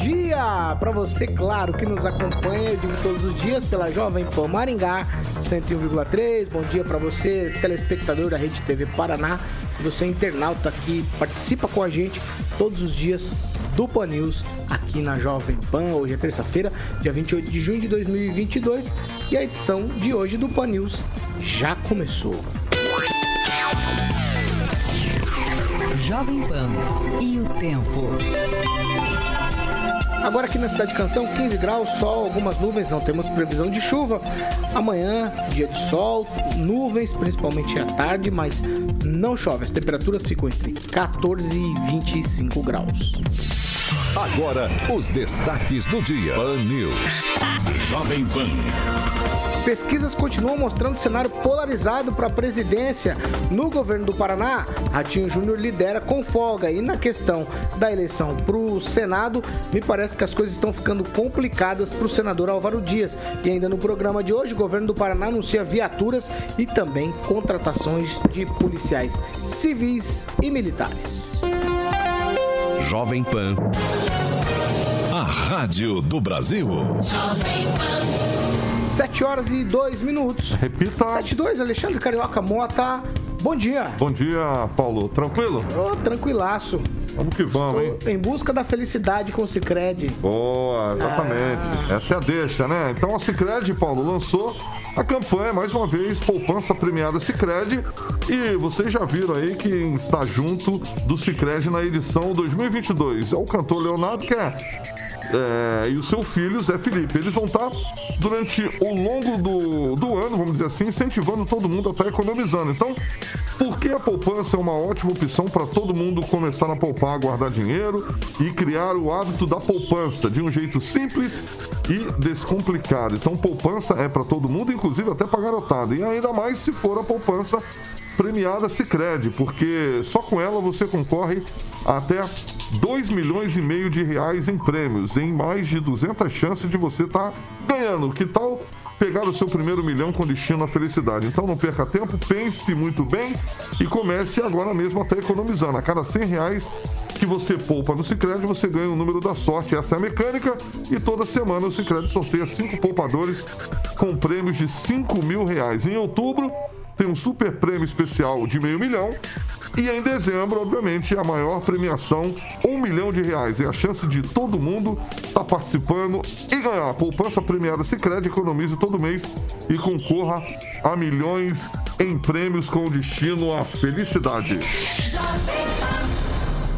dia para você, claro, que nos acompanha, digo todos os dias pela Jovem Pan Maringá 101,3. Bom dia para você, telespectador da Rede TV Paraná, você internauta que participa com a gente todos os dias do Pan News aqui na Jovem Pan. Hoje é terça-feira, dia 28 de junho de 2022 e a edição de hoje do Pan News já começou. Jovem Pan e o tempo. Agora aqui na cidade de Canção, 15 graus, sol, algumas nuvens, não temos previsão de chuva. Amanhã, dia de sol, nuvens, principalmente à tarde, mas não chove. As temperaturas ficam entre 14 e 25 graus. Agora, os destaques do dia. Pan News. Jovem Pan. Pesquisas continuam mostrando cenário polarizado para a presidência. No governo do Paraná, Ratinho Júnior lidera com folga. E na questão da eleição para o Senado, me parece que as coisas estão ficando complicadas para o senador Álvaro Dias. E ainda no programa de hoje, o governo do Paraná anuncia viaturas e também contratações de policiais civis e militares. Jovem Pan. A Rádio do Brasil. Jovem Pan. 7 horas e 2 minutos. Repita. 7 e 2, Alexandre Carioca Mota. Bom dia. Bom dia, Paulo. Tranquilo? Ô, tranquilaço. Vamos que vamos, hein? Em busca da felicidade com o Cicred. Boa, exatamente. Essa é a deixa, né? Então a Cicred, Paulo, lançou a campanha, mais uma vez, poupança premiada Cicred. E vocês já viram aí quem está junto do Cicred na edição 2022. É o cantor Leonardo, que é é, e o seu filho, Zé Felipe. Eles vão estar, durante o longo do, do ano, vamos dizer assim, incentivando todo mundo a estar economizando. Então, por que a poupança é uma ótima opção para todo mundo começar a poupar, guardar dinheiro e criar o hábito da poupança de um jeito simples e descomplicado? Então, poupança é para todo mundo, inclusive até para garotada. E ainda mais se for a poupança premiada Sicredi, porque só com ela você concorre até 2 milhões e meio de reais em prêmios, em mais de 200 chances de você estar tá ganhando. Que tal pegar o seu primeiro milhão com destino à felicidade? Então não perca tempo, pense muito bem e comece agora mesmo até economizando. A cada 100 reais que você poupa no Cicred, você ganha o número da sorte. Essa é a mecânica e toda semana o Cicred sorteia cinco poupadores com prêmios de 5 mil reais. Em outubro tem um super prêmio especial de meio milhão e em dezembro, obviamente, a maior premiação, um milhão de reais. É a chance de todo mundo estar tá participando e ganhar. Poupança premiada Sicredi economize todo mês e concorra a milhões em prêmios com destino à felicidade.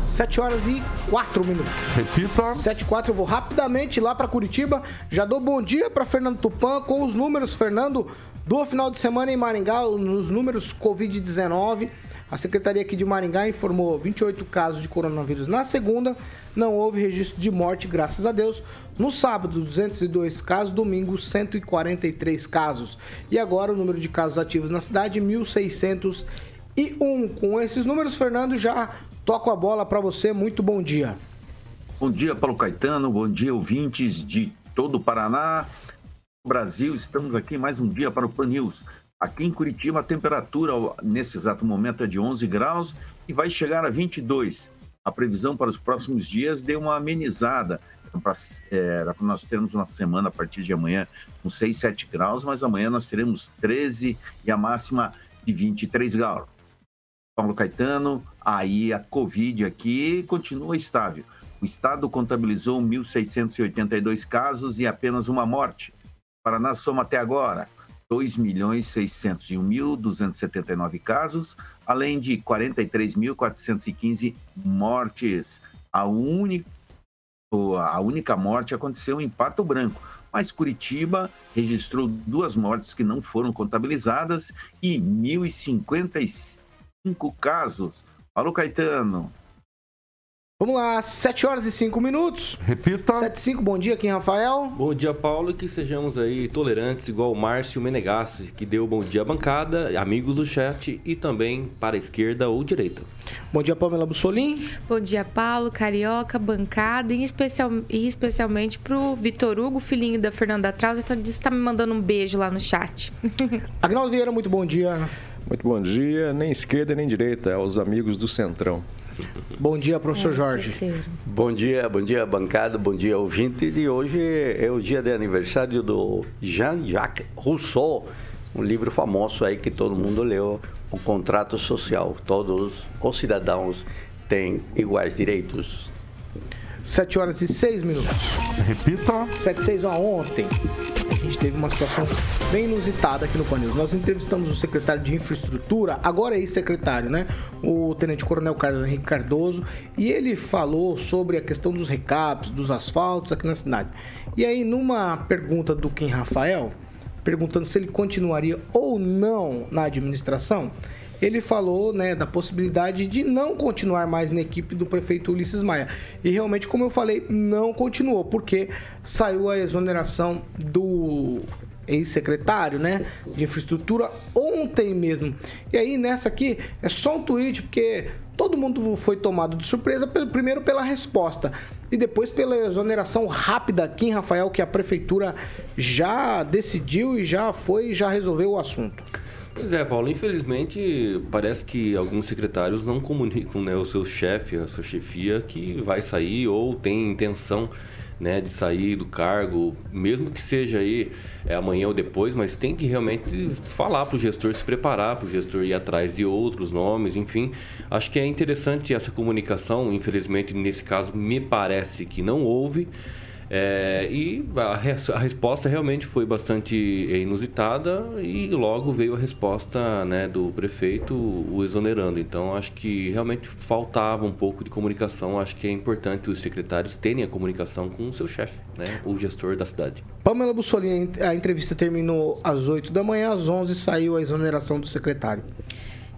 7 horas e 4 minutos. Repita. 7 e 4, eu vou rapidamente lá para Curitiba. Já dou bom dia para Fernando Tupan com os números, Fernando, do final de semana em Maringá, nos números Covid-19. A Secretaria aqui de Maringá informou 28 casos de coronavírus na segunda, não houve registro de morte, graças a Deus. No sábado, 202 casos, domingo, 143 casos. E agora o número de casos ativos na cidade, 1.601. Com esses números, Fernando, já toco a bola para você. Muito bom dia. Bom dia, Paulo Caetano. Bom dia, ouvintes de todo o Paraná. Brasil, estamos aqui mais um dia para o Pan News. Aqui em Curitiba, a temperatura nesse exato momento é de 11 graus e vai chegar a 22. A previsão para os próximos dias deu uma amenizada. Era para nós termos uma semana a partir de amanhã com 6, 7 graus, mas amanhã nós teremos 13 e a máxima de 23 graus. Paulo Caetano, aí a Covid aqui continua estável. O estado contabilizou 1.682 casos e apenas uma morte. Paraná soma até agora 2.601.279 casos, além de 43.415 mortes. A única, a única morte aconteceu em Pato Branco, mas Curitiba registrou duas mortes que não foram contabilizadas e 1.055 casos. Alô, Caetano. Vamos lá, 7 horas e 5 minutos. Repita. 7 e 5, bom dia, aqui Rafael. Bom dia, Paulo, e que sejamos aí tolerantes, igual o Márcio Menegassi, que deu bom dia à bancada, amigos do chat e também para a esquerda ou direita. Bom dia, Pamela Bussolim. Bom dia, Paulo, Carioca, bancada, e, especial, e especialmente pro Vitor Hugo, filhinho da Fernanda que disse que tá me mandando um beijo lá no chat. Agnaldo Vieira, muito bom dia. Muito bom dia, nem esquerda nem direita, aos amigos do Centrão. Bom dia, professor É, Jorge. Bom dia, bom dia, bancada, bom dia, ouvintes. E hoje é o dia de aniversário do Jean-Jacques Rousseau, um livro famoso aí que todo mundo leu, O Contrato Social. Todos os cidadãos têm iguais direitos. 7 horas e 6 minutos. Repita. 7 e 6, ó, ontem a gente teve uma situação bem inusitada aqui no Panils. Nós entrevistamos o secretário de Infraestrutura, agora ex-secretário, né? O Tenente Coronel Carlos Henrique Cardoso, e ele falou sobre a questão dos recaps, dos asfaltos aqui na cidade. E aí, numa pergunta do Kim Rafael, perguntando se ele continuaria ou não na administração, ele falou né, da possibilidade de não continuar mais na equipe do prefeito Ulisses Maia. E realmente, como eu falei, não continuou, porque saiu a exoneração do ex-secretário, né, de infraestrutura ontem mesmo. E aí nessa aqui é só um tweet porque todo mundo foi tomado de surpresa primeiro pela resposta e depois pela exoneração rápida aqui em Rafael que a prefeitura já decidiu e já foi, já resolveu o assunto. Pois é, Paulo, infelizmente parece que alguns secretários não comunicam né, o seu chefe, a sua chefia, que vai sair ou tem intenção né, de sair do cargo, mesmo que seja aí é, amanhã ou depois, mas tem que realmente falar para o gestor se preparar, para o gestor ir atrás de outros nomes, enfim. Acho que é interessante essa comunicação, infelizmente nesse caso me parece que não houve. É, e a, res- a resposta realmente foi bastante inusitada e logo veio a resposta né, do prefeito o exonerando. Então acho que realmente faltava um pouco de comunicação. Acho que é importante os secretários terem a comunicação com o seu chefe, né, o gestor da cidade. Pamela Bussolini, a entrevista terminou às 8 da manhã, às 11 saiu a exoneração do secretário.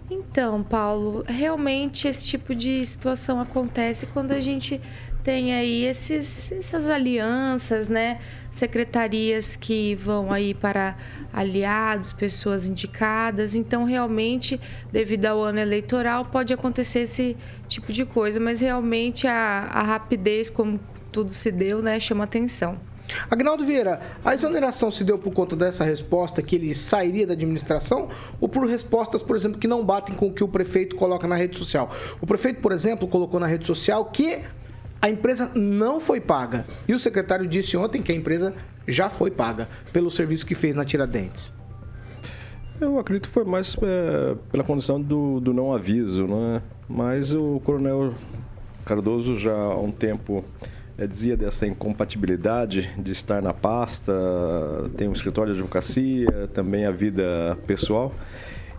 Então, Paulo, realmente esse tipo de situação acontece quando a gente tem aí esses, essas alianças, né? Secretarias que vão aí para aliados, pessoas indicadas. Então, realmente, devido ao ano eleitoral, pode acontecer esse tipo de coisa. Mas realmente a, a rapidez, como tudo se deu, né, chama atenção. Agnaldo Vieira, a exoneração se deu por conta dessa resposta que ele sairia da administração ou por respostas, por exemplo, que não batem com o que o prefeito coloca na rede social? O prefeito, por exemplo, colocou na rede social que a empresa não foi paga. E o secretário disse ontem que a empresa já foi paga pelo serviço que fez na Tiradentes. Eu acredito que foi mais é, pela condição do, do não aviso, né? Mas o coronel Cardoso já há um tempo é, dizia dessa incompatibilidade de estar na pasta, tem um escritório de advocacia, também a vida pessoal.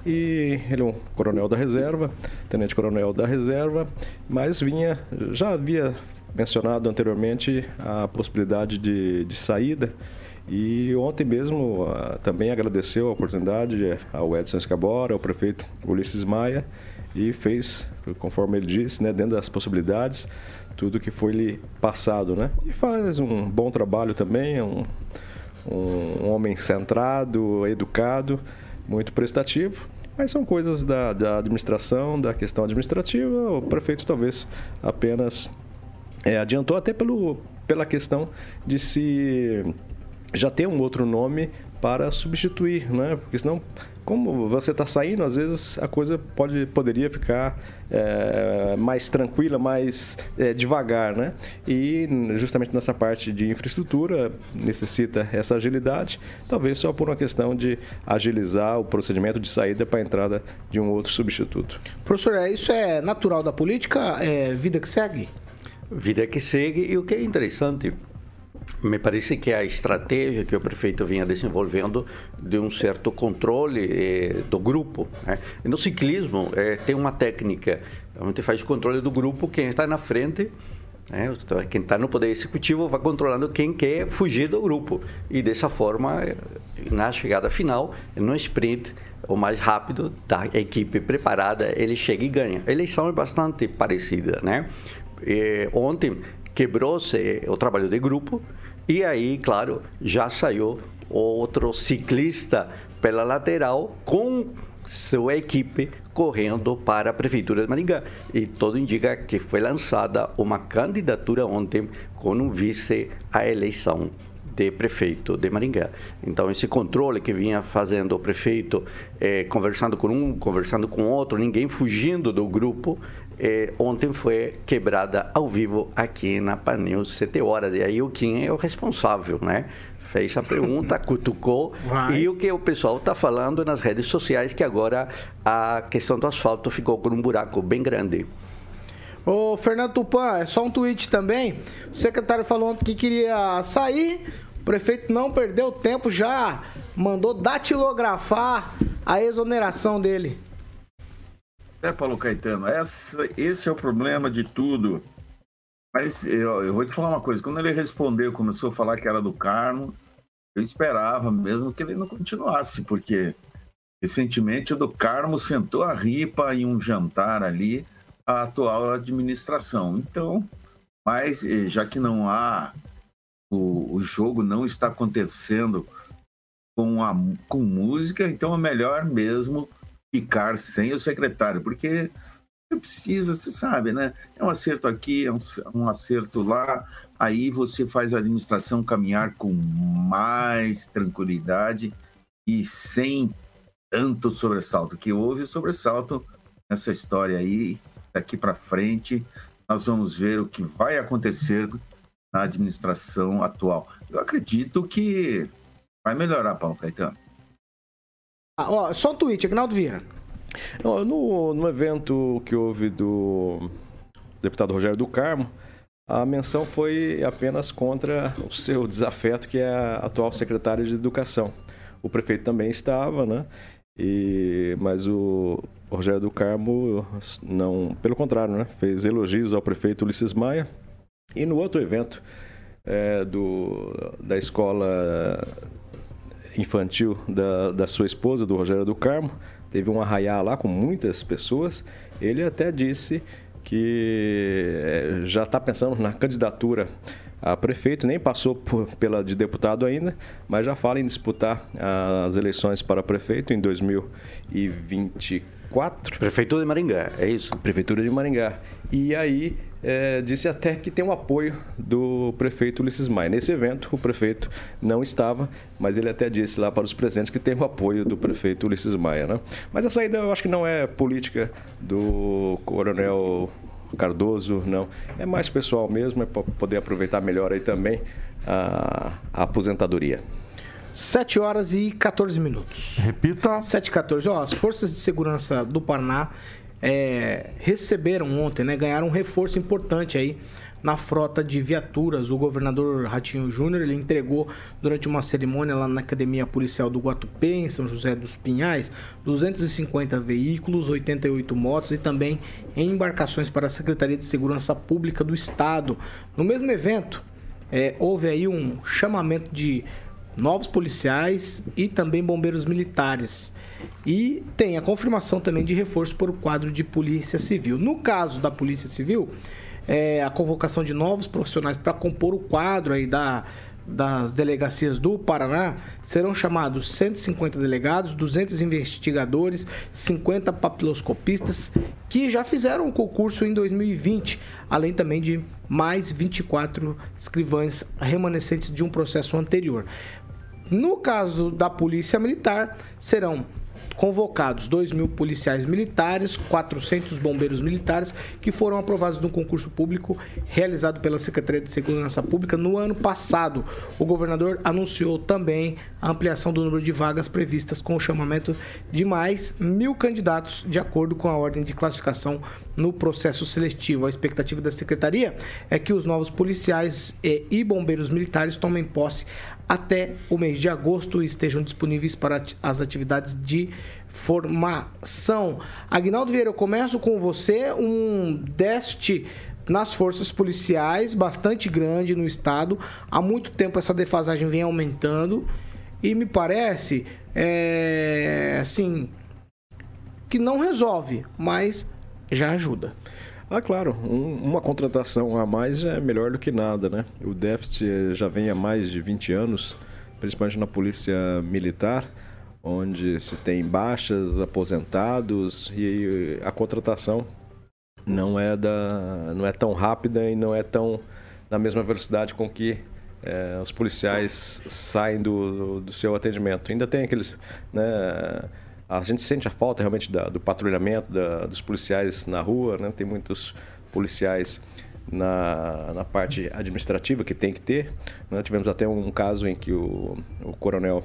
E ele é um coronel da reserva, tenente-coronel da reserva, mas vinha, já havia mencionado anteriormente a possibilidade de, de saída. E ontem mesmo ah, também agradeceu a oportunidade ao Edson Escabora, ao prefeito Ulisses Maia, e fez, conforme ele disse, né, dentro das possibilidades, tudo que foi lhe passado. Né? E faz um bom trabalho também, é um, um homem centrado, educado, muito prestativo. Mas são coisas da, da administração, da questão administrativa. O prefeito talvez apenas é, adiantou até pelo, pela questão de se já ter um outro nome para substituir, né? Porque senão, como você está saindo, às vezes a coisa pode, poderia ficar é, mais tranquila, mais é, devagar, né? E justamente nessa parte de infraestrutura necessita essa agilidade, talvez só por uma questão de agilizar o procedimento de saída para a entrada de um outro substituto. Professor, é, isso é natural da política? É vida que segue? Vida que segue e o que é interessante me parece que a estratégia que o prefeito vinha desenvolvendo de um certo controle eh, do grupo. Né? No ciclismo eh, tem uma técnica, gente faz controle do grupo, quem está na frente, né? quem está no poder executivo vai controlando quem quer fugir do grupo. E dessa forma, eh, na chegada final, no sprint, o mais rápido da equipe preparada, ele chega e ganha. A eleição é bastante parecida, né? Eh, ontem quebrou-se o trabalho de grupo e aí, claro, já saiu outro ciclista pela lateral com sua equipe correndo para a Prefeitura de Maringá. E tudo indica que foi lançada uma candidatura ontem com um vice à eleição de prefeito de Maringá. Então, esse controle que vinha fazendo o prefeito, eh, conversando com um, conversando com outro, ninguém fugindo do grupo, eh, ontem foi quebrada ao vivo aqui na Paneus 7 horas. E aí o Kim é o responsável, né? Fez a pergunta, cutucou. Vai. E o que o pessoal está falando nas redes sociais, que agora a questão do asfalto ficou com um buraco bem grande. Ô, Fernando Tupan, é só um tweet também. O secretário falou ontem que queria sair. O prefeito não perdeu tempo, já mandou datilografar a exoneração dele. É, Paulo Caetano, essa, esse é o problema de tudo. Mas eu, eu vou te falar uma coisa: quando ele respondeu, começou a falar que era do Carmo, eu esperava mesmo que ele não continuasse, porque recentemente o do Carmo sentou a ripa em um jantar ali, a atual administração. Então, mas eh, já que não há, o, o jogo não está acontecendo com, a, com música, então é melhor mesmo ficar sem o secretário, porque você precisa, você sabe, né? É um acerto aqui, é um, um acerto lá, aí você faz a administração caminhar com mais tranquilidade e sem tanto sobressalto, que houve sobressalto nessa história aí, daqui para frente, nós vamos ver o que vai acontecer na administração atual. Eu acredito que vai melhorar, Paulo Caetano. Ah, ó, só um tweet, Agnaldo Vieira. No, no evento que houve do deputado Rogério do Carmo, a menção foi apenas contra o seu desafeto, que é a atual secretária de Educação. O prefeito também estava, né? E, mas o Rogério do Carmo não, pelo contrário, né? Fez elogios ao prefeito Ulisses Maia. E no outro evento é, do, da escola infantil da, da sua esposa, do Rogério do Carmo, teve um arraiá lá com muitas pessoas. Ele até disse que eh, já está pensando na candidatura a prefeito, nem passou por, pela de deputado ainda, mas já fala em disputar as eleições para prefeito em 2024. Prefeitura de Maringá, é isso? Prefeitura de Maringá. E aí é, disse até que tem o apoio do prefeito Ulisses Maia. Nesse evento, o prefeito não estava, mas ele até disse lá para os presentes que tem o apoio do prefeito Ulisses Maia. Né? Mas a saída eu acho que não é política do coronel Cardoso, não. É mais pessoal mesmo, é para poder aproveitar melhor aí também a, a aposentadoria. 7 horas e 14 minutos. Repita. 7 e 14. Ó, as forças de segurança do Paraná é, receberam ontem, né? Ganharam um reforço importante aí na frota de viaturas. O governador Ratinho Júnior ele entregou durante uma cerimônia lá na Academia Policial do Guatupê, em São José dos Pinhais, 250 veículos, 88 motos e também embarcações para a Secretaria de Segurança Pública do Estado. No mesmo evento, é, houve aí um chamamento de novos policiais e também bombeiros militares. E tem a confirmação também de reforço para o quadro de Polícia Civil. No caso da Polícia Civil, é, a convocação de novos profissionais para compor o quadro aí da, das delegacias do Paraná serão chamados 150 delegados, 200 investigadores, 50 papiloscopistas que já fizeram o concurso em 2020, além também de mais 24 escrivães remanescentes de um processo anterior. No caso da Polícia Militar, serão convocados 2 mil policiais militares, 400 bombeiros militares, que foram aprovados no concurso público realizado pela Secretaria de Segurança Pública no ano passado. O governador anunciou também a ampliação do número de vagas previstas com o chamamento de mais mil candidatos, de acordo com a ordem de classificação no processo seletivo. A expectativa da secretaria é que os novos policiais e bombeiros militares tomem posse até o mês de agosto estejam disponíveis para as atividades de formação. Agnaldo Vieira, eu começo com você um déficit nas forças policiais bastante grande no estado. Há muito tempo essa defasagem vem aumentando e me parece é, assim que não resolve, mas já ajuda. Ah, claro, um, uma contratação a mais é melhor do que nada, né? O déficit já vem há mais de 20 anos, principalmente na polícia militar, onde se tem baixas, aposentados e a contratação não é, da, não é tão rápida e não é tão na mesma velocidade com que é, os policiais saem do, do seu atendimento. Ainda tem aqueles. Né, a gente sente a falta realmente da, do patrulhamento da, dos policiais na rua, né? tem muitos policiais na, na parte administrativa que tem que ter. Né? Tivemos até um caso em que o, o coronel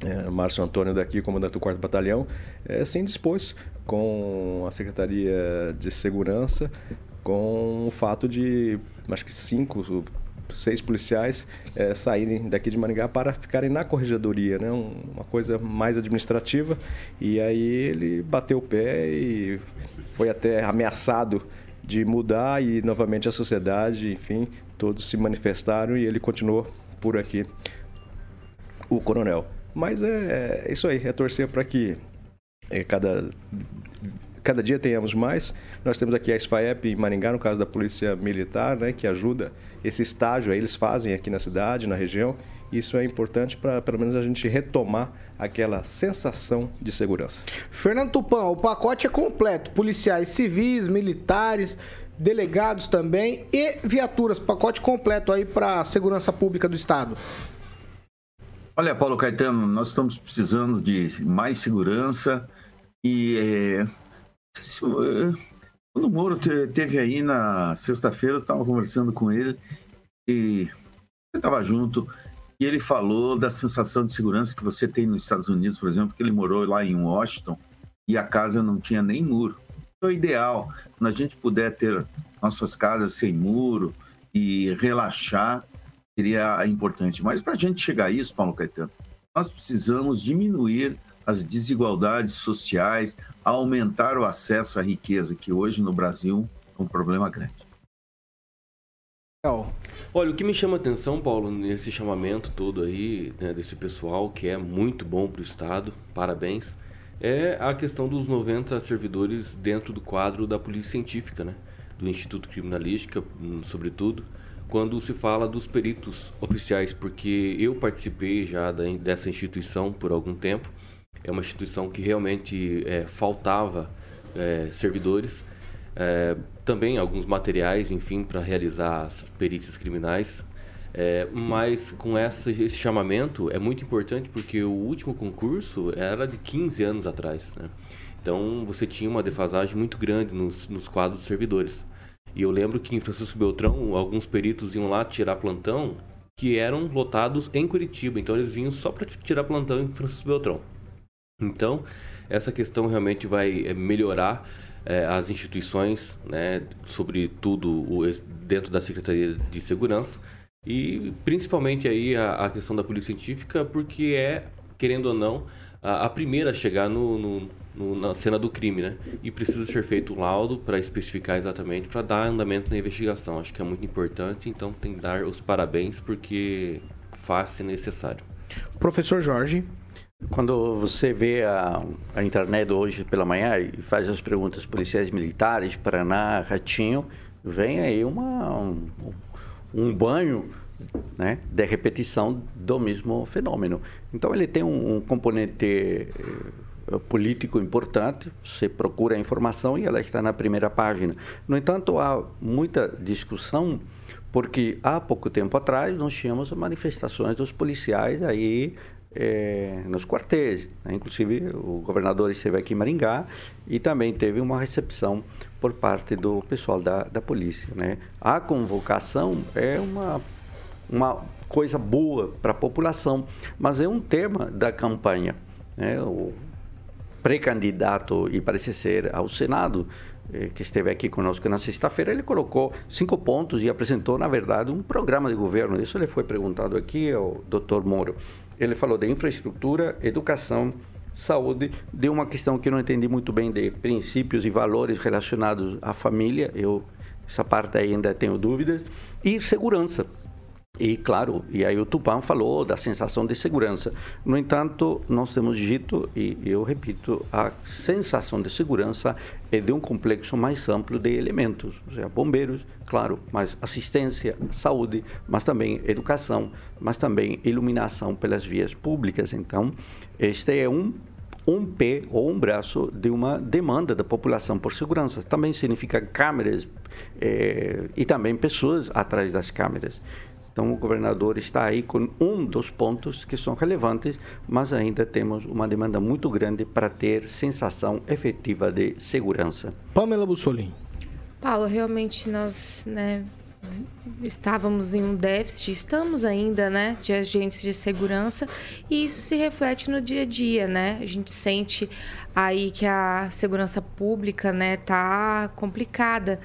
é, Márcio Antônio daqui, comandante do 4 Batalhão, é, se indispôs com a Secretaria de Segurança com o fato de, acho que cinco seis policiais é, saírem daqui de Maringá para ficarem na corregedoria, né? Um, uma coisa mais administrativa. E aí ele bateu o pé e foi até ameaçado de mudar e novamente a sociedade, enfim, todos se manifestaram e ele continuou por aqui, o coronel. Mas é, é isso aí, é torcer para que é, cada cada dia tenhamos mais. Nós temos aqui a SFAEP em Maringá, no caso da Polícia Militar, né, que ajuda esse estágio aí, eles fazem aqui na cidade, na região. Isso é importante para pelo menos a gente retomar aquela sensação de segurança. Fernando Tupan, o pacote é completo: policiais civis, militares, delegados também e viaturas. Pacote completo aí para a segurança pública do Estado. Olha, Paulo Caetano, nós estamos precisando de mais segurança e é, quando o Moro teve aí na sexta-feira, eu estava conversando com ele e você estava junto e ele falou da sensação de segurança que você tem nos Estados Unidos, por exemplo, que ele morou lá em Washington e a casa não tinha nem muro. É o ideal, quando a gente puder ter nossas casas sem muro e relaxar, seria importante. Mas para a gente chegar a isso, Paulo Caetano, nós precisamos diminuir as desigualdades sociais, aumentar o acesso à riqueza, que hoje no Brasil é um problema grande. Olha, o que me chama a atenção, Paulo, nesse chamamento todo aí, né, desse pessoal, que é muito bom para o Estado, parabéns, é a questão dos 90 servidores dentro do quadro da Polícia Científica, né, do Instituto Criminalística, sobretudo, quando se fala dos peritos oficiais, porque eu participei já dessa instituição por algum tempo é uma instituição que realmente é, faltava é, servidores, é, também alguns materiais, enfim, para realizar as perícias criminais. É, mas com essa, esse chamamento é muito importante porque o último concurso era de 15 anos atrás. Né? Então você tinha uma defasagem muito grande nos, nos quadros de servidores. E eu lembro que em Francisco Beltrão, alguns peritos iam lá tirar plantão que eram lotados em Curitiba. Então eles vinham só para tirar plantão em Francisco Beltrão. Então, essa questão realmente vai eh, melhorar é, as instituições, né, sobretudo dentro da Secretaria de Segurança, e principalmente aí a, a, questão da polícia científica, porque é, querendo ou não, a, a primeira a chegar no, no, no, na cena do crime, né? E precisa ser feito um laudo para especificar exatamente, para dar andamento na investigação. Acho que é muito importante, então tem que dar os parabéns, porque faz-se necessário. Professor Jorge. Quando você vê a, a, internet hoje pela manhã e faz as perguntas policiais militares, Paraná, Ratinho, vem aí uma, um, um banho né, de repetição do mesmo fenômeno. Então ele tem um, um componente eh, político importante, você procura a informação e ela está na primeira página. No entanto, há muita discussão porque há pouco tempo atrás nós tínhamos manifestações dos policiais aí é, nos quartéis. Né? Inclusive, o governador esteve aqui em Maringá e também teve uma recepção por parte do pessoal da, da polícia. Né? A convocação é uma, uma coisa boa para a população, mas é um tema da campanha. Né? O pré-candidato, e parece ser ao Senado, eh, que esteve aqui conosco na sexta-feira, ele colocou cinco pontos e apresentou, na verdade, um programa de governo. Isso ele foi perguntado aqui ao doutor Moro. Ele falou de infraestrutura, educação, saúde, de uma questão que eu não entendi muito bem de princípios e valores relacionados à família, eu essa parte ainda tenho dúvidas, e segurança. E claro, e aí o Tupã falou da sensação de segurança. No entanto, nós temos dito, e eu repito, a sensação de segurança é de um complexo mais amplo de elementos, ou seja, bombeiros, claro, mas assistência, saúde, mas também educação, mas também iluminação pelas vias públicas. Então, este é um um pé ou um braço de uma demanda da população por segurança. Também significa câmeras eh, e também pessoas atrás das câmeras. Então, o governador está aí com um dos pontos que são relevantes, mas ainda temos uma demanda muito grande para ter sensação efetiva de segurança. Pamela Bussolini. Paulo, realmente nós né, estávamos em um déficit, estamos ainda, né, de agentes de segurança e isso se reflete no dia a dia, né? A gente sente aí que a segurança pública, né, tá complicada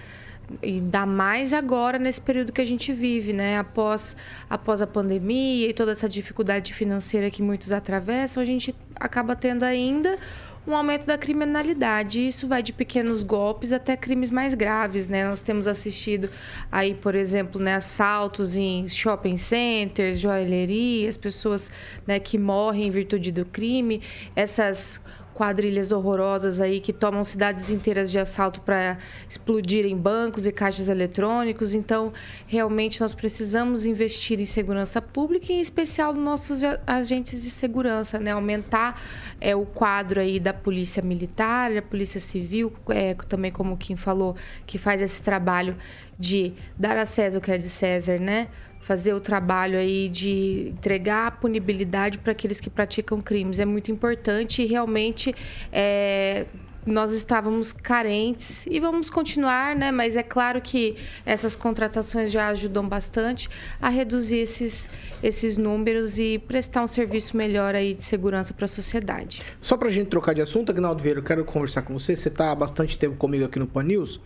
ainda mais agora nesse período que a gente vive, né? Após, após a pandemia e toda essa dificuldade financeira que muitos atravessam, a gente acaba tendo ainda um aumento da criminalidade. Isso vai de pequenos golpes até crimes mais graves, né? Nós temos assistido aí, por exemplo, né, assaltos em shopping centers, joalherias, pessoas né, que morrem em virtude do crime, essas quadrilhas horrorosas aí que tomam cidades inteiras de assalto para explodirem bancos e caixas eletrônicos. Então, realmente nós precisamos investir em segurança pública, em especial nos nossos agentes de segurança, né? Aumentar é, o quadro aí da polícia militar, da polícia civil, é, também como Kim falou, que faz esse trabalho de dar a César o que é de César, né? Fazer o trabalho aí de entregar a punibilidade para aqueles que praticam crimes. É muito importante e realmente é, nós estávamos carentes e vamos continuar, né? Mas é claro que essas contratações já ajudam bastante a reduzir esses, esses números e prestar um serviço melhor aí de segurança para a sociedade. Só para a gente trocar de assunto, Agnaldo Vieira, eu quero conversar com você. Você está há bastante tempo comigo aqui no Pan News.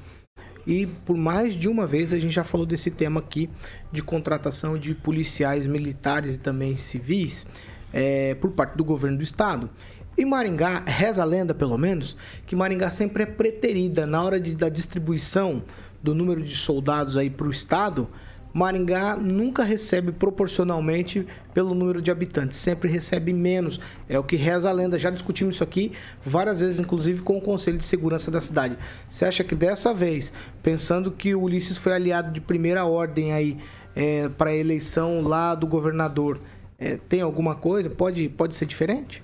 E por mais de uma vez a gente já falou desse tema aqui de contratação de policiais militares e também civis é, por parte do governo do estado. E Maringá, reza a lenda pelo menos, que Maringá sempre é preterida na hora de, da distribuição do número de soldados aí para o estado Maringá nunca recebe proporcionalmente pelo número de habitantes, sempre recebe menos. É o que reza a lenda. Já discutimos isso aqui várias vezes, inclusive com o Conselho de Segurança da cidade. Você acha que dessa vez, pensando que o Ulisses foi aliado de primeira ordem aí é, para a eleição lá do governador, é, tem alguma coisa? Pode, pode ser diferente?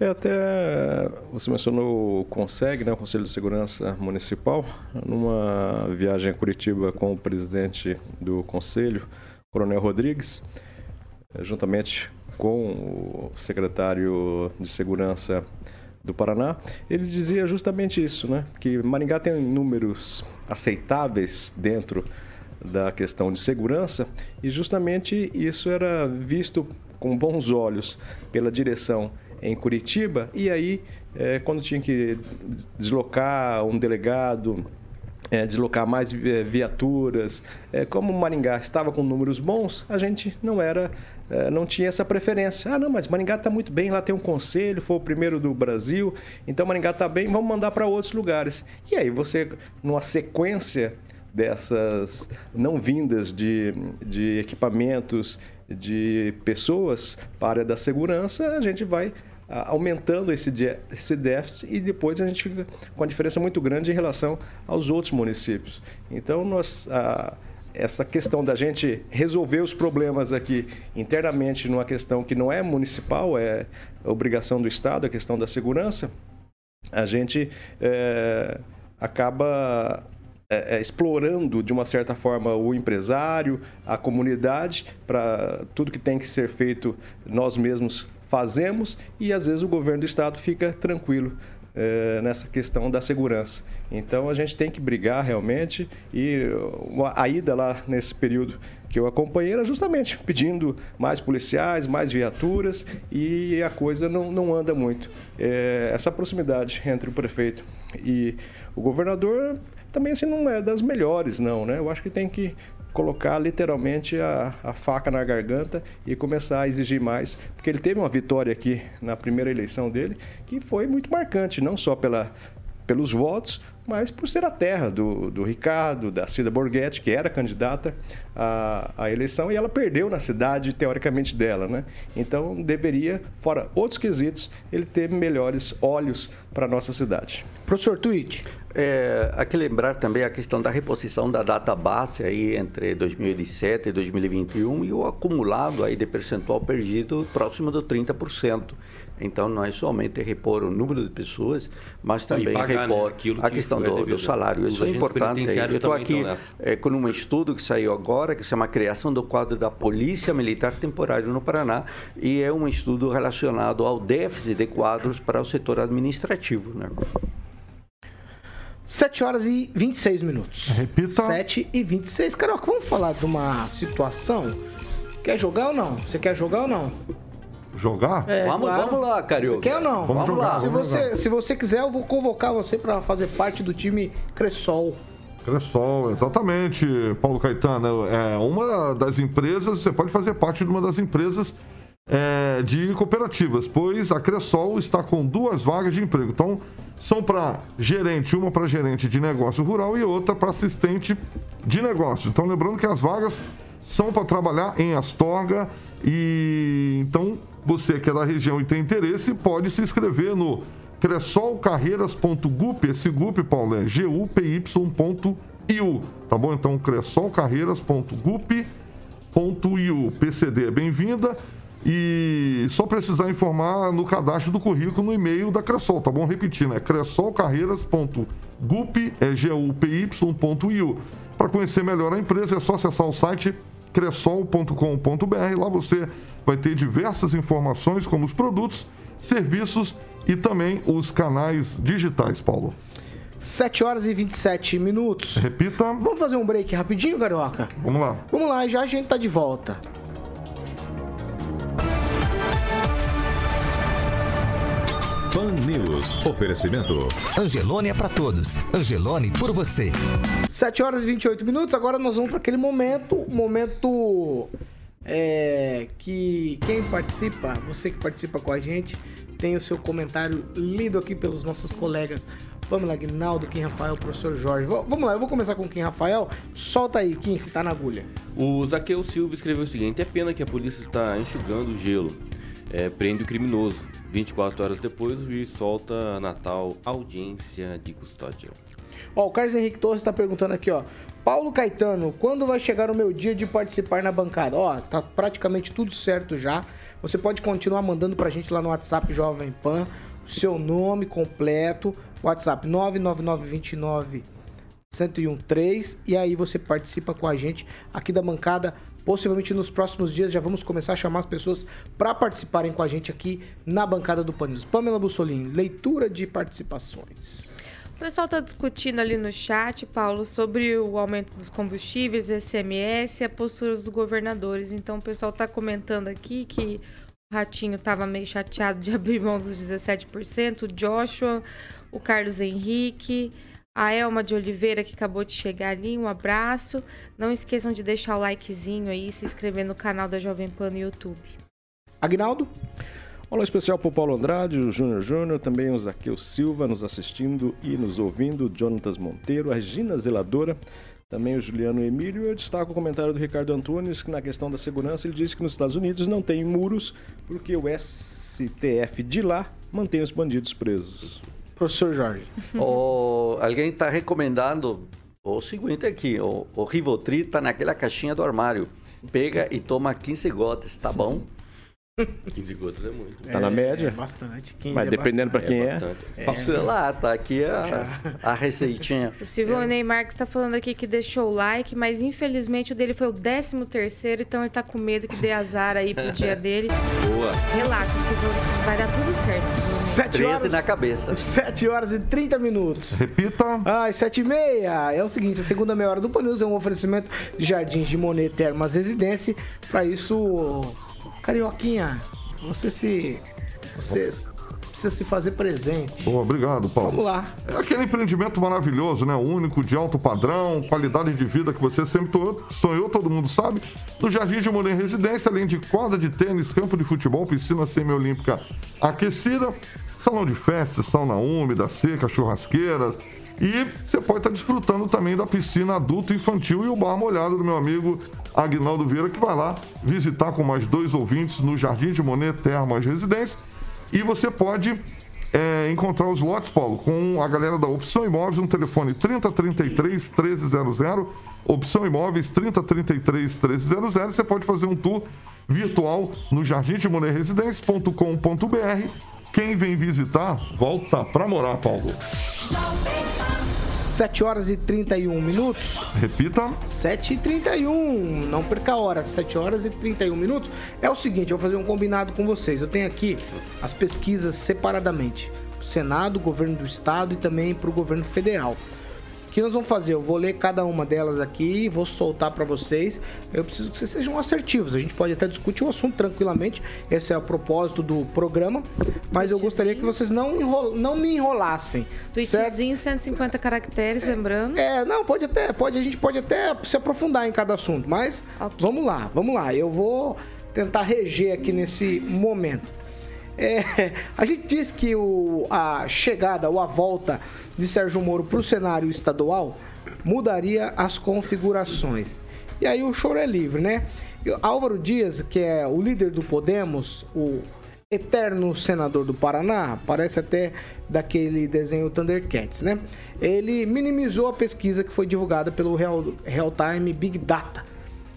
É, até você mencionou o CONSEG, né, o Conselho de Segurança Municipal, numa viagem a Curitiba com o presidente do Conselho, Coronel Rodrigues, eh, juntamente com o secretário de Segurança do Paraná, ele dizia justamente isso, né? Que Maringá tem números aceitáveis dentro da questão de segurança e justamente isso era visto com bons olhos pela direção em Curitiba, e aí, é, quando tinha que deslocar um delegado, é, deslocar mais é, viaturas, é, como Maringá estava com números bons, a gente não era, é, não tinha essa preferência. Ah, não, mas Maringá está muito bem, lá tem um conselho, foi o primeiro do Brasil, então Maringá está bem, vamos mandar para outros lugares. E aí você, numa sequência dessas não vindas de, de equipamentos, de pessoas para a área da segurança, a gente vai aumentando esse, esse déficit e depois a gente fica com uma diferença muito grande em relação aos outros municípios. Então, nós, a, essa questão da gente resolver os problemas aqui internamente numa questão que não é municipal, é obrigação do Estado, a questão da segurança, a gente é, acaba é, é, explorando de uma certa forma o empresário, a comunidade, para tudo que tem que ser feito nós mesmos fazemos e às vezes o governo do estado fica tranquilo é, nessa questão da segurança. Então a gente tem que brigar realmente e a ida lá nesse período que eu acompanhei era justamente pedindo mais policiais, mais viaturas e a coisa não, não anda muito. É, essa proximidade entre o prefeito e o governador também assim não é das melhores não, né? Eu acho que tem que colocar literalmente a, a, faca na garganta e começar a exigir mais, porque ele teve uma vitória aqui na primeira eleição dele que foi muito marcante, não só pela pelos votos, mas por ser a terra do, do Ricardo, da Cida Borghetti, que era candidata à, à eleição, e ela perdeu na cidade, teoricamente, dela. Né? Então, deveria, fora outros quesitos, ele ter melhores olhos para a nossa cidade. Professor Twitch. É, aqui lembrar também a questão da reposição da data base aí entre 2017 e 2021 e o acumulado aí de percentual perdido próximo do 30%. Então, não é somente repor o número de pessoas, mas também pagar, né, repor né, a questão do, do, salário. Isso é importante. Eu estou aqui é, com um estudo que saiu agora, que se chama Criação do Quadro da Polícia Militar Temporária no Paraná, e é um estudo relacionado ao déficit de quadros para o setor administrativo. Né? 7 horas e 26 minutos. Repita. 7 e 26. Carioca, vamos falar de uma situação. Quer jogar ou não? Você quer jogar ou não? Jogar? É, vamos, claro. vamos lá, Carioca. Você quer ou não? Vamos, vamos jogar, lá. Se, vamos você, jogar. se você quiser, eu vou convocar você para fazer parte do time Cressol. Cressol, exatamente, Paulo Caetano. É uma das empresas, você pode fazer parte de uma das empresas é, de cooperativas, pois a Cressol está com duas vagas de emprego. Então, são para gerente, uma para gerente de negócio rural e outra para assistente de negócio. Então, lembrando que as vagas são para trabalhar em Astorga e então você que é da região e tem interesse pode se inscrever no cressolcarreiras.gup, esse GUP, Paulo, é gupy.iu, tá bom? Então, cressolcarreiras.gup.iu. PCD é bem-vinda. E só precisar informar no cadastro do currículo no e-mail da Cressol, tá bom? Repetindo, é cressolcarreiras.gup.iu. Para conhecer melhor a empresa, é só acessar o site cressol.com.br. Lá você vai ter diversas informações, como os produtos, serviços e também os canais digitais, Paulo. 7 horas e 27 minutos. Repita. Vamos fazer um break rapidinho, Carioca? Vamos lá. Vamos lá, já a gente tá de volta. Pan News. Oferecimento. Angelone é para todos. Angelone por você. 7 horas e 28 minutos. Agora nós vamos para aquele momento, momento é, que quem participa, você que participa com a gente, tem o seu comentário lido aqui pelos nossos colegas Pamela Aguinaldo, Kim Rafael, professor Jorge. Vamos lá, eu vou começar com Kim Rafael. Solta aí, Kim, que tá na agulha. O Zaqueu Silva escreveu o seguinte: é pena que a polícia está enxugando o gelo. É, prende o criminoso. 24 horas depois, o juiz solta Natal audiência de custódia. Ó, o Carlos Henrique Torres está perguntando aqui, ó. Paulo Caetano, quando vai chegar o meu dia de participar na bancada? Ó, tá praticamente tudo certo já. Você pode continuar mandando pra gente lá no WhatsApp Jovem Pan, seu nome completo, WhatsApp 99929 1013 e aí você participa com a gente aqui da bancada. Possivelmente nos próximos dias já vamos começar a chamar as pessoas para participarem com a gente aqui na bancada do Panis. Pamela Bussolini, leitura de participações. O pessoal está discutindo ali no chat, Paulo, sobre o aumento dos combustíveis, SMS e a postura dos governadores. Então o pessoal está comentando aqui que o Ratinho estava meio chateado de abrir mão dos 17%, o Joshua, o Carlos Henrique a Elma de Oliveira, que acabou de chegar ali, um abraço. Não esqueçam de deixar o likezinho aí e se inscrever no canal da Jovem Pan no YouTube. Agnaldo? Olá especial para o Paulo Andrade, o Júnior Júnior, também o Zaqueu Silva nos assistindo e nos ouvindo, Jonatas Monteiro, a Gina Zeladora, também o Juliano Emílio. Eu destaco o comentário do Ricardo Antunes, que na questão da segurança ele disse que nos Estados Unidos não tem muros porque o STF de lá mantém os bandidos presos. Professor Jorge. O, alguém está recomendando o seguinte aqui: o, o Rivotril está naquela caixinha do armário. Pega e toma 15 gotas, tá bom? 15 gotas é muito. Tá na média? É bastante. Mas é dependendo para quem é. é. Sei lá, tá aqui a, a receitinha. O Silvio é. Neymar que está falando aqui que deixou o like, mas infelizmente o dele foi o 13 terceiro, então ele tá com medo que dê azar aí pro dia dele. Boa. Relaxa, Silvio, vai dar tudo certo. Silvio. 7 horas na cabeça. 7 horas e 30 minutos. Repita. Ai, 7 e meia. É o seguinte, a segunda meia hora do Panils é um oferecimento de Jardins de Monet Termas Residência. Para isso, Carioquinha, você se. Você precisa se fazer presente. Boa, obrigado, Paulo. Vamos lá. É aquele empreendimento maravilhoso, né? Único, de alto padrão, qualidade de vida que você sempre sonhou, todo mundo sabe. No Jardim de Monet Residência, além de quadra de tênis, campo de futebol, piscina semiolímpica aquecida, salão de festas, sauna úmida, seca, churrasqueiras. E você pode estar desfrutando também da piscina adulto infantil e o bar molhado do meu amigo Agnaldo Vieira, que vai lá visitar com mais dois ouvintes no Jardim de Monet Termas Residência. E você pode é, encontrar os lotes, Paulo, com a galera da Opção Imóveis, um telefone 3033 1300, Opção Imóveis 3033 1300. Você pode fazer um tour virtual no jardimdemonerresidência.com.br. Quem vem visitar, volta para morar, Paulo. 7 horas e 31 minutos. Repita. 7 e 31. Não perca a hora. 7 horas e 31 minutos. É o seguinte, eu vou fazer um combinado com vocês. Eu tenho aqui as pesquisas separadamente. Senado, governo do estado e também para o governo federal. O que nós vamos fazer? Eu vou ler cada uma delas aqui, vou soltar para vocês. Eu preciso que vocês sejam assertivos. A gente pode até discutir o assunto tranquilamente. Esse é o propósito do programa. Mas eu gostaria que vocês não, enrol... não me enrolassem. Tweetzinho, 150 caracteres, lembrando. É, não, pode até, pode, a gente pode até se aprofundar em cada assunto. Mas okay. vamos lá, vamos lá. Eu vou tentar reger aqui nesse momento. É, a gente diz que o, a chegada ou a volta de Sérgio Moro para o cenário estadual mudaria as configurações. E aí o choro é livre, né? Álvaro Dias, que é o líder do Podemos, o eterno senador do Paraná, parece até daquele desenho Thundercats, né? Ele minimizou a pesquisa que foi divulgada pelo Real, Real Time Big Data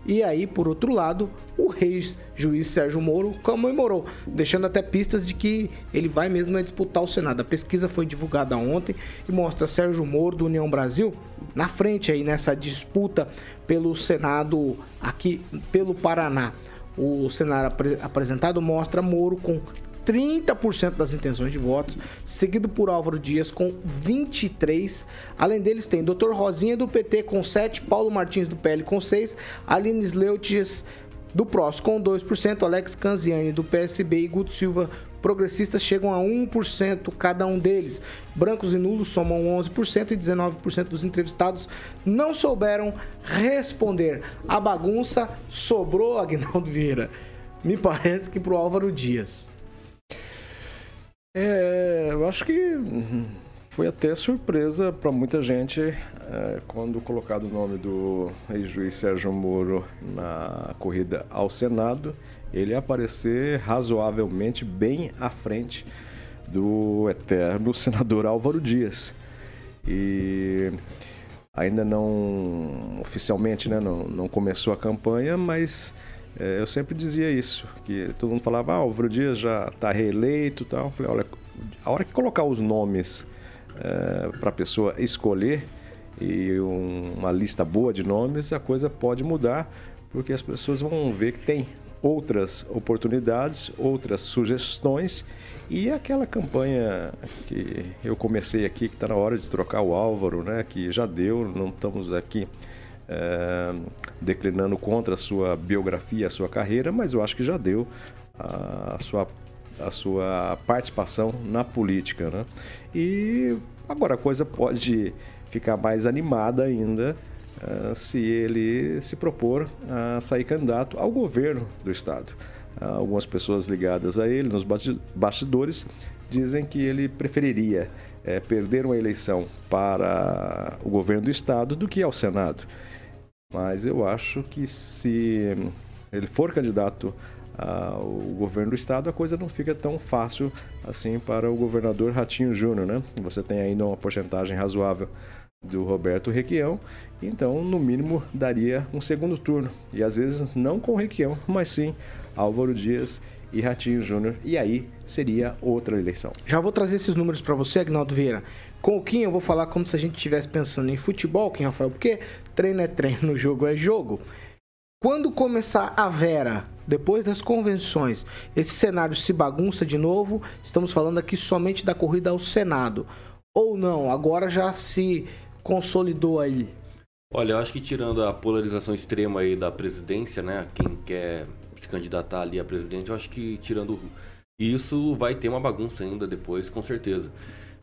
e aí, por outro lado, o ex-juiz Sérgio Moro comemorou, deixando até pistas de que ele vai mesmo disputar o Senado. A pesquisa foi divulgada ontem e mostra Sérgio Moro do União Brasil na frente aí nessa disputa pelo Senado aqui pelo Paraná. O cenário apresentado mostra Moro com 30% das intenções de votos, seguido por Álvaro Dias com 23. Além deles tem Dr. Rosinha do PT com 7, Paulo Martins do PL com 6, Aline Sleutias do PROS com 2%, Alex Canziani do PSB e Guto Silva progressistas chegam a 1% cada um deles. Brancos e nulos somam 11% e 19% dos entrevistados não souberam responder. A bagunça sobrou, Agnaldo Vieira. Me parece que para o Álvaro Dias. É, eu acho que foi até surpresa para muita gente é, quando colocado o nome do ex-juiz Sérgio Moro na corrida ao Senado, ele aparecer razoavelmente bem à frente do eterno senador Álvaro Dias. E ainda não oficialmente né, não, não começou a campanha, mas é, eu sempre dizia isso, que todo mundo falava, ah, o Álvaro Dias já está reeleito e tal. Eu falei, olha, a hora que colocar os nomes é, para a pessoa escolher e um, uma lista boa de nomes, a coisa pode mudar, porque as pessoas vão ver que tem outras oportunidades, outras sugestões e aquela campanha que eu comecei aqui, que está na hora de trocar o Álvaro, né, que já deu, não estamos aqui é, declinando contra a sua biografia, a sua carreira, mas eu acho que já deu a, a sua, a sua participação na política. Né? E agora a coisa pode ficar mais animada ainda uh, se ele se propor a sair candidato ao governo do Estado. Uh, algumas pessoas ligadas a ele nos bastidores dizem que ele preferiria é, perder uma eleição para o governo do Estado do que ao Senado. Mas eu acho que se ele for candidato ao governo do estado, a coisa não fica tão fácil assim para o governador Ratinho Júnior, né? Você tem ainda uma porcentagem razoável do Roberto Requião, então no mínimo daria um segundo turno. E às vezes não com Requião, mas sim Álvaro Dias e Ratinho Júnior, e aí seria outra eleição. Já vou trazer esses números para você, Agnaldo Vieira. Com o Kim eu vou falar como se a gente estivesse pensando em futebol, Kim Rafael, porque treino é treino, jogo é jogo. Quando começar a Vera, depois das convenções, esse cenário se bagunça de novo, estamos falando aqui somente da corrida ao Senado. Ou não, agora já se consolidou aí? Olha, eu acho que tirando a polarização extrema aí da presidência, né? Quem quer se candidatar ali a presidente, eu acho que tirando isso vai ter uma bagunça ainda depois, com certeza.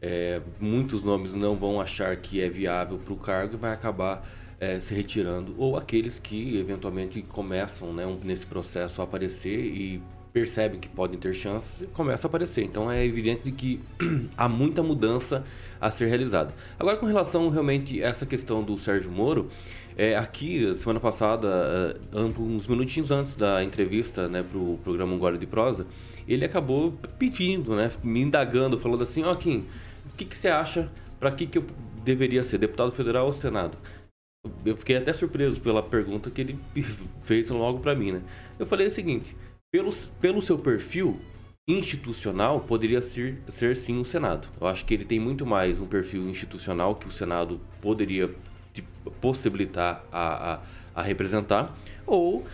É, muitos nomes não vão achar que é viável para o cargo e vai acabar é, se retirando, ou aqueles que eventualmente começam né, um, nesse processo a aparecer e percebem que podem ter chances, começa a aparecer. Então é evidente que há muita mudança a ser realizada. Agora, com relação realmente a essa questão do Sérgio Moro, é, aqui, semana passada, é, uns minutinhos antes da entrevista né, para o programa Um Gole de Prosa, ele acabou pedindo, né, me indagando, falando assim, ó, oh, Kim, o que, que você acha, para que, que eu deveria ser, deputado federal ou senado? Eu fiquei até surpreso pela pergunta que ele fez logo para mim, né? Eu falei o seguinte, pelo, pelo seu perfil institucional, poderia ser, ser sim o Senado. Eu acho que ele tem muito mais um perfil institucional que o Senado poderia possibilitar a, a, a representar, ou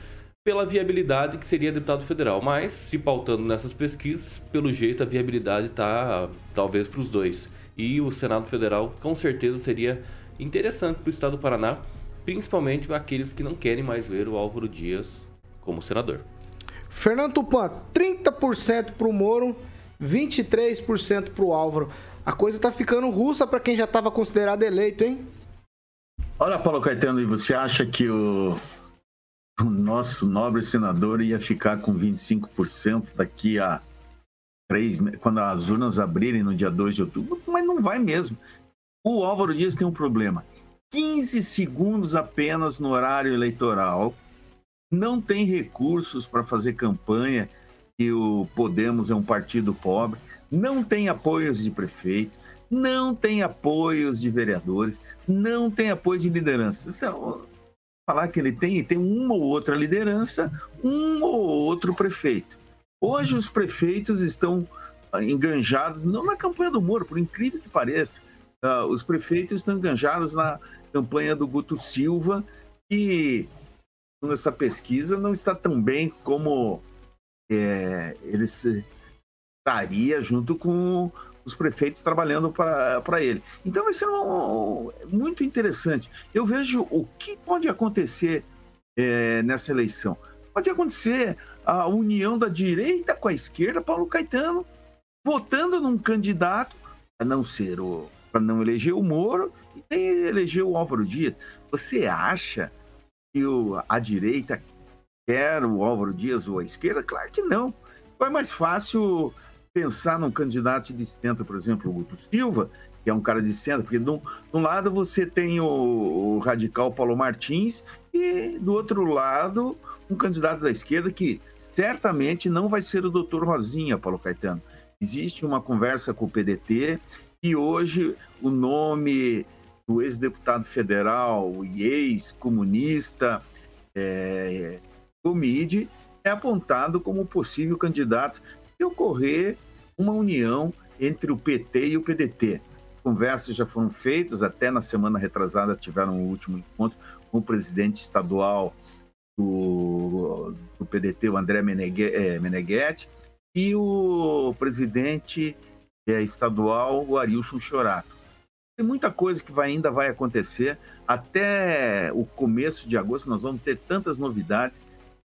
pela viabilidade que seria deputado federal. Mas, se pautando nessas pesquisas, pelo jeito a viabilidade está talvez para os dois. E o Senado Federal com certeza seria interessante para o estado do Paraná, principalmente para aqueles que não querem mais ver o Álvaro Dias como senador. Fernando Tupan, 30% para o Moro, 23% para o Álvaro. A coisa está ficando russa para quem já estava considerado eleito, hein? Olha, Paulo Caetano, e você acha que o, o nosso nobre senador ia ficar com 25% daqui a três, quando as urnas abrirem no dia 2 de outubro? Mas não vai mesmo. O Álvaro Dias tem um problema. 15 segundos apenas no horário eleitoral, não tem recursos para fazer campanha, e o Podemos é um partido pobre, não tem apoios de prefeito, não tem apoios de vereadores, não tem apoio de lideranças. Então, falar que ele tem, tem uma ou outra liderança, um ou outro prefeito. Hoje os prefeitos estão enganjados, não na campanha do Moro, por incrível que pareça, uh, os prefeitos estão enganjados na campanha do Guto Silva, que nessa pesquisa não está tão bem como é, ele estaria junto com os prefeitos trabalhando para ele. Então vai ser um, muito interessante. Eu vejo o que pode acontecer é, nessa eleição. Pode acontecer a união da direita com a esquerda, Paulo Caetano, votando num candidato, a não ser o. para não eleger o Moro e nem eleger o Álvaro Dias. Você acha que o, a direita quer o Álvaro Dias ou a esquerda? Claro que não. É mais fácil pensar num candidato de centro, por exemplo, o Guto Silva, que é um cara de centro, porque de um, de um lado você tem o, o, radical Paulo Martins e do outro lado um candidato da esquerda que certamente não vai ser o doutor Rosinha, Paulo Caetano. Existe uma conversa com o PDT e hoje o nome do ex-deputado federal e ex-comunista é, Comide é apontado como possível candidato se ocorrer uma união entre o PT e o PDT. Conversas já foram feitas, até na semana retrasada tiveram o último encontro com o presidente estadual do, do PDT, o André é, Meneghetti, e o presidente é, estadual, o Arilson Chorato. Tem muita coisa que vai, ainda vai acontecer. Até o começo de agosto nós vamos ter tantas novidades.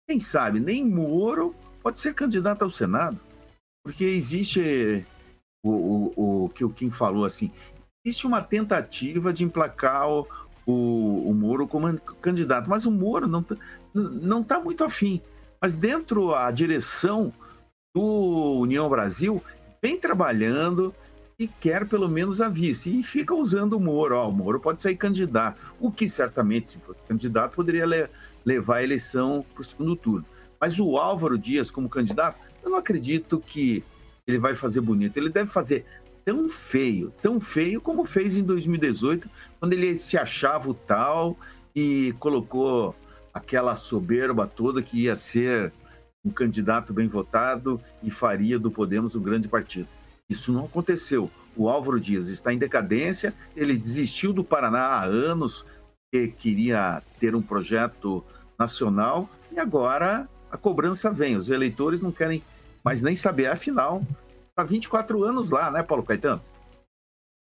Quem sabe, nem Moro pode ser candidato ao Senado. Porque existe o, o, o que o Kim falou assim, existe uma tentativa de emplacar o, o, o Moro como candidato, mas o Moro não está não tá muito afim. Mas dentro a direção do União Brasil vem trabalhando e quer pelo menos a vice. E fica usando o Moro. Ó, o Moro pode sair candidato. O que certamente, se fosse candidato, poderia le levar a eleição para o segundo turno. Mas o Álvaro Dias, como candidato, eu não acredito que ele vai fazer bonito. Ele deve fazer tão feio, tão feio como fez em 2018, quando ele se achava o tal e colocou aquela soberba toda que ia ser um candidato bem votado e faria do Podemos um grande partido. Isso não aconteceu. O Álvaro Dias está em decadência, ele desistiu do Paraná há anos, que queria ter um projeto nacional, e agora a cobrança vem. Os eleitores não querem mas nem saber. Afinal, tá 24 anos lá, né, Paulo Caetano?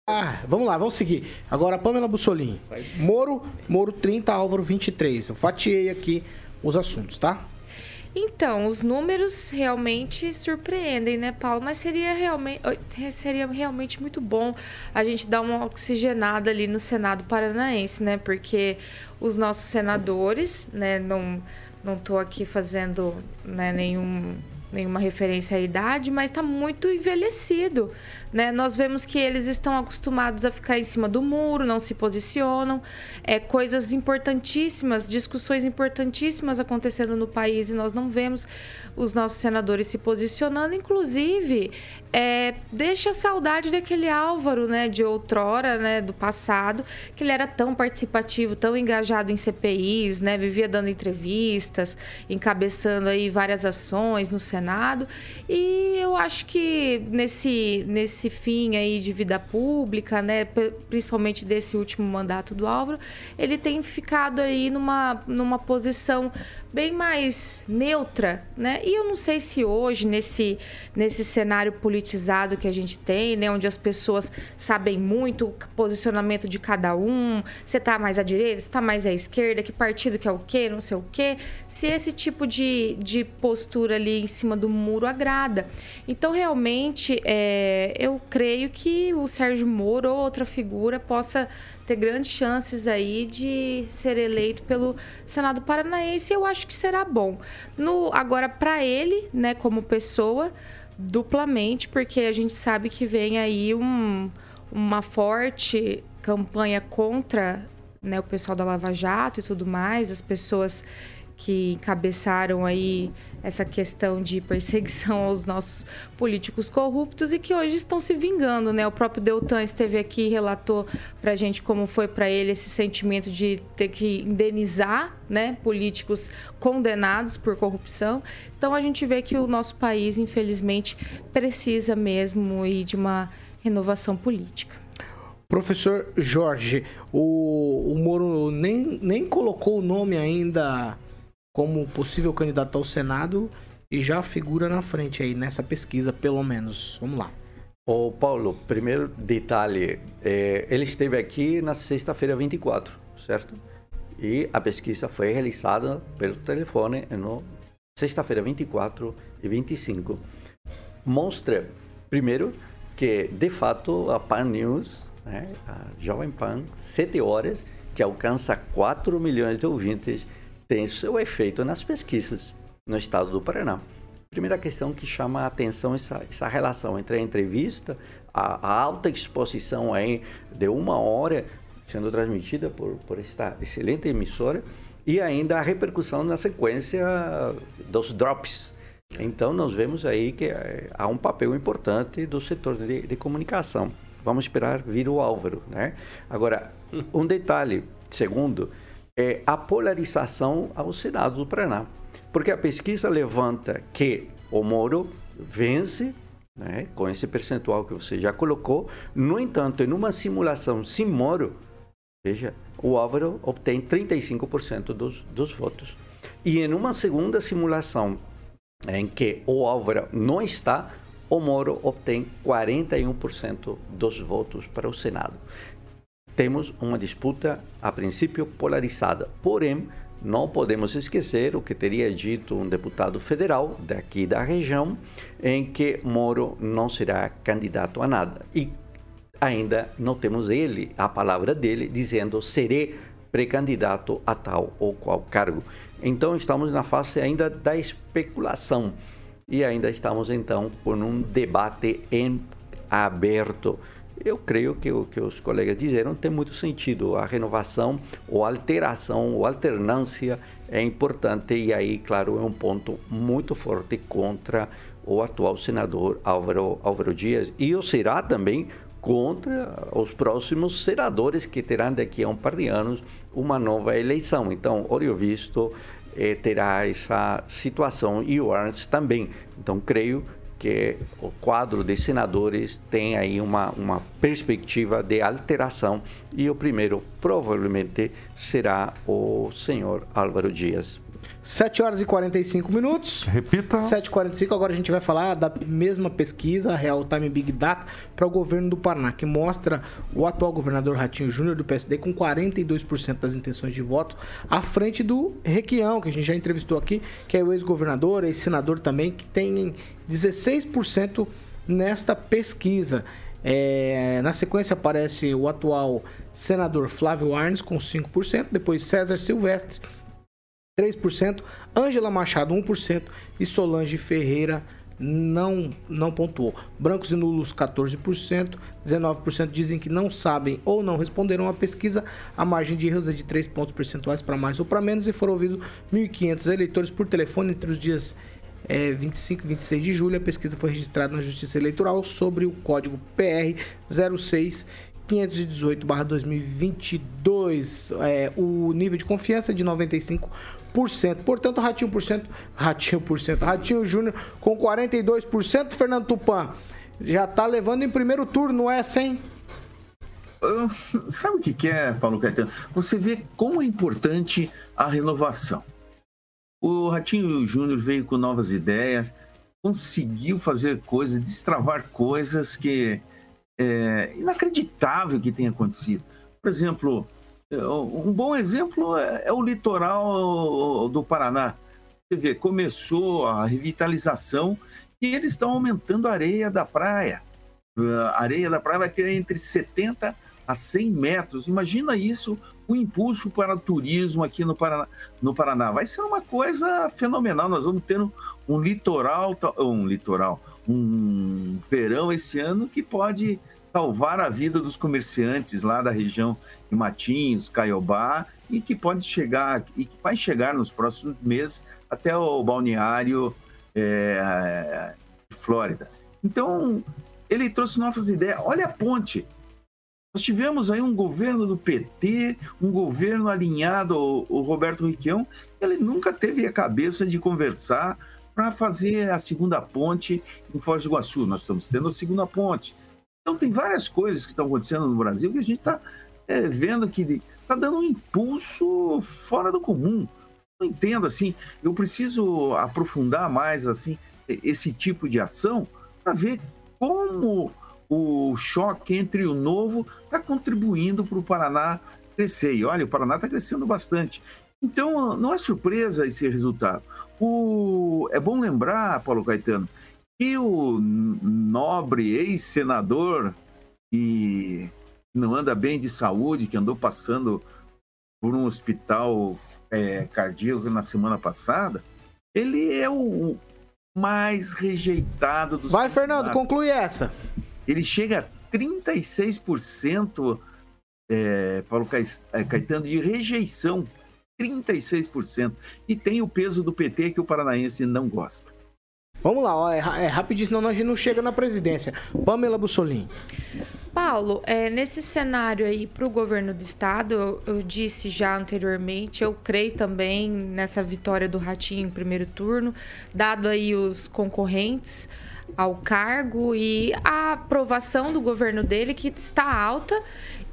Ah, vamos lá, vamos seguir. Agora, Pamela Bussolini. Moro, Moro 30, Álvaro 23. Eu fatiei aqui os assuntos, tá? Então, os números realmente surpreendem, né, Paulo? Mas seria realmente, seria realmente muito bom a gente dar uma oxigenada ali no Senado Paranaense, né? Porque os nossos senadores, né, não não estou aqui fazendo né, nenhum nenhuma referência à idade, mas está muito envelhecido. Né? Nós vemos que eles estão acostumados a ficar em cima do muro, não se posicionam. É, coisas importantíssimas, discussões importantíssimas acontecendo no país e nós não vemos os nossos senadores se posicionando. Inclusive, é, deixa saudade daquele Álvaro né, de outrora, né, do passado, que ele era tão participativo, tão engajado em CPIs, né, vivia dando entrevistas, encabeçando aí várias ações no Senado. E eu acho que nesse, nesse esse fim aí de vida pública, né, principalmente desse último mandato do Álvaro, ele tem ficado aí numa, numa posição bem mais neutra, né? E eu não sei se hoje, nesse, nesse cenário politizado que a gente tem, né? Onde as pessoas sabem muito o posicionamento de cada um, você tá mais à direita, você tá mais à esquerda, que partido que é o quê, não sei o quê. Se esse tipo de, de postura ali em cima do muro agrada. Então, realmente, é, eu creio que o Sérgio Moro ou outra figura possa ter grandes chances aí de ser eleito pelo Senado Paranaense. Eu acho que será bom. No, agora, para ele, né, como pessoa, duplamente, porque a gente sabe que vem aí um, uma forte campanha contra né, o pessoal da Lava Jato e tudo mais, as pessoas que encabeçaram aí essa questão de perseguição aos nossos políticos corruptos e que hoje estão se vingando, né? O próprio Deltan esteve aqui e relatou para a gente como foi para ele esse sentimento de ter que indenizar, né, políticos condenados por corrupção. Então a gente vê que o nosso país, infelizmente, precisa mesmo e de uma renovação política. Professor Jorge, o, o Moro nem, nem colocou o nome ainda como possível candidato ao Senado e já figura na frente aí nessa pesquisa, pelo menos. Vamos lá. Ô Paulo, primeiro detalhe, é, ele esteve aqui na sexta-feira 24, certo? E a pesquisa foi realizada pelo telefone no sexta-feira 24 e 25. Mostra, primeiro, que de fato a Pan News, né, a Jovem Pan, 7 horas, que alcança 4 milhões de ouvintes, tem seu efeito nas pesquisas no estado do Paraná. Primeira questão que chama a atenção essa, essa relação entre a entrevista, a, a, alta exposição aí de uma hora sendo transmitida por, por esta excelente emissora e ainda a repercussão na sequência dos drops. Então nós vemos aí que eh, há um papel importante do setor de, de comunicação. Vamos esperar vir o Álvaro, né? Agora, um detalhe, segundo, é, a polarização ao Senado do Paraná. Porque a pesquisa levanta que o Moro vence né, com esse percentual que você já colocou. No entanto, em uma simulação sem Moro, veja, o Álvaro obtém 35% dos, dos votos. E em uma segunda simulação, em que o Álvaro não está, o Moro obtém 41% dos votos para o Senado temos uma disputa, a princípio, polarizada. Porém, não podemos esquecer o que teria dito um deputado federal daqui da região, em que Moro não será candidato a nada. E ainda não temos ele, a palavra dele, dizendo serei pré-candidato a tal ou qual cargo. Então estamos na fase ainda da especulação e ainda estamos então com um debate em aberto eu creio que o que os colegas disseram tem muito sentido. A renovação, ou alteração, ou alternância é importante e aí, claro, é um ponto muito forte contra o atual senador Álvaro, Álvaro Dias e o será também contra os próximos senadores que terão daqui a um par de anos uma nova eleição. Então, olho visto, eh, terá essa situação e o Ernst também. Então, creio que o quadro de senadores tem aí uma, uma perspectiva de alteração e o primeiro provavelmente será o senhor Álvaro Dias. 7 horas e 45 minutos. Repita. 7h45, agora a gente vai falar da mesma pesquisa, Real Time Big Data, para o governo do Paraná, que mostra o atual governador Ratinho Júnior do PSD com 42% das intenções de voto, à frente do Requião, que a gente já entrevistou aqui, que é o ex-governador, ex-senador também, que tem 16% nesta pesquisa. É, na sequência aparece o atual senador Flávio Arnes com 5%, depois César Silvestre 3%, Ângela Machado 1% e Solange Ferreira não, não pontuou. Brancos e nulos 14%, 19% dizem que não sabem ou não responderam à pesquisa. A margem de erros é de 3 pontos percentuais para mais ou para menos e foram ouvidos 1.500 eleitores por telefone entre os dias é, 25 e 26 de julho. A pesquisa foi registrada na Justiça Eleitoral sobre o código PR 06 518-2022. É, o nível de confiança é de 95%. Portanto, Ratinho por cento, Ratinho por cento, Ratinho Júnior com 42%. Fernando Tupan já tá levando em primeiro turno essa, hein? Sabe o que, que é, Paulo Caetano? Você vê como é importante a renovação. O Ratinho Júnior veio com novas ideias, conseguiu fazer coisas, destravar coisas que é inacreditável que tenha acontecido. Por exemplo, um bom exemplo é, é o litoral do Paraná. Você vê, começou a revitalização e eles estão aumentando a areia da praia. A areia da praia vai ter entre 70 a 100 metros. Imagina isso, o impulso para o turismo aqui no Paraná. No Paraná. Vai ser uma coisa fenomenal. Nós vamos ter um, um litoral, um litoral, um verão esse ano que pode salvar a vida dos comerciantes lá da região Matinhos, Caiobá, e que pode chegar, e que vai chegar nos próximos meses até o balneário é, Flórida. Então, ele trouxe novas ideias. Olha a ponte. Nós tivemos aí um governo do PT, um governo alinhado ao, ao Roberto Riquião, ele nunca teve a cabeça de conversar para fazer a segunda ponte em Foz do Iguaçu. Nós estamos tendo a segunda ponte. Então, tem várias coisas que estão acontecendo no Brasil que a gente está é, vendo que está dando um impulso fora do comum. Não entendo assim. Eu preciso aprofundar mais assim esse tipo de ação para ver como o choque entre o novo está contribuindo para o Paraná crescer. E olha, o Paraná está crescendo bastante. Então, não é surpresa esse resultado. O... É bom lembrar, Paulo Caetano, que o nobre ex-senador e não anda bem de saúde, que andou passando por um hospital é, cardíaco na semana passada, ele é o mais rejeitado dos. Vai, Fernando, conclui essa. Ele chega a 36%, é, Paulo é, Caetano, de rejeição. 36%. E tem o peso do PT que o paranaense não gosta. Vamos lá, ó, é, é rapidinho, senão a gente não chega na presidência. Pamela Bussolini. Paulo, é, nesse cenário aí para o governo do estado, eu, eu, disse já anteriormente, eu creio também nessa vitória do Ratinho em primeiro turno, dado aí os concorrentes ao cargo e a aprovação do governo dele que está alta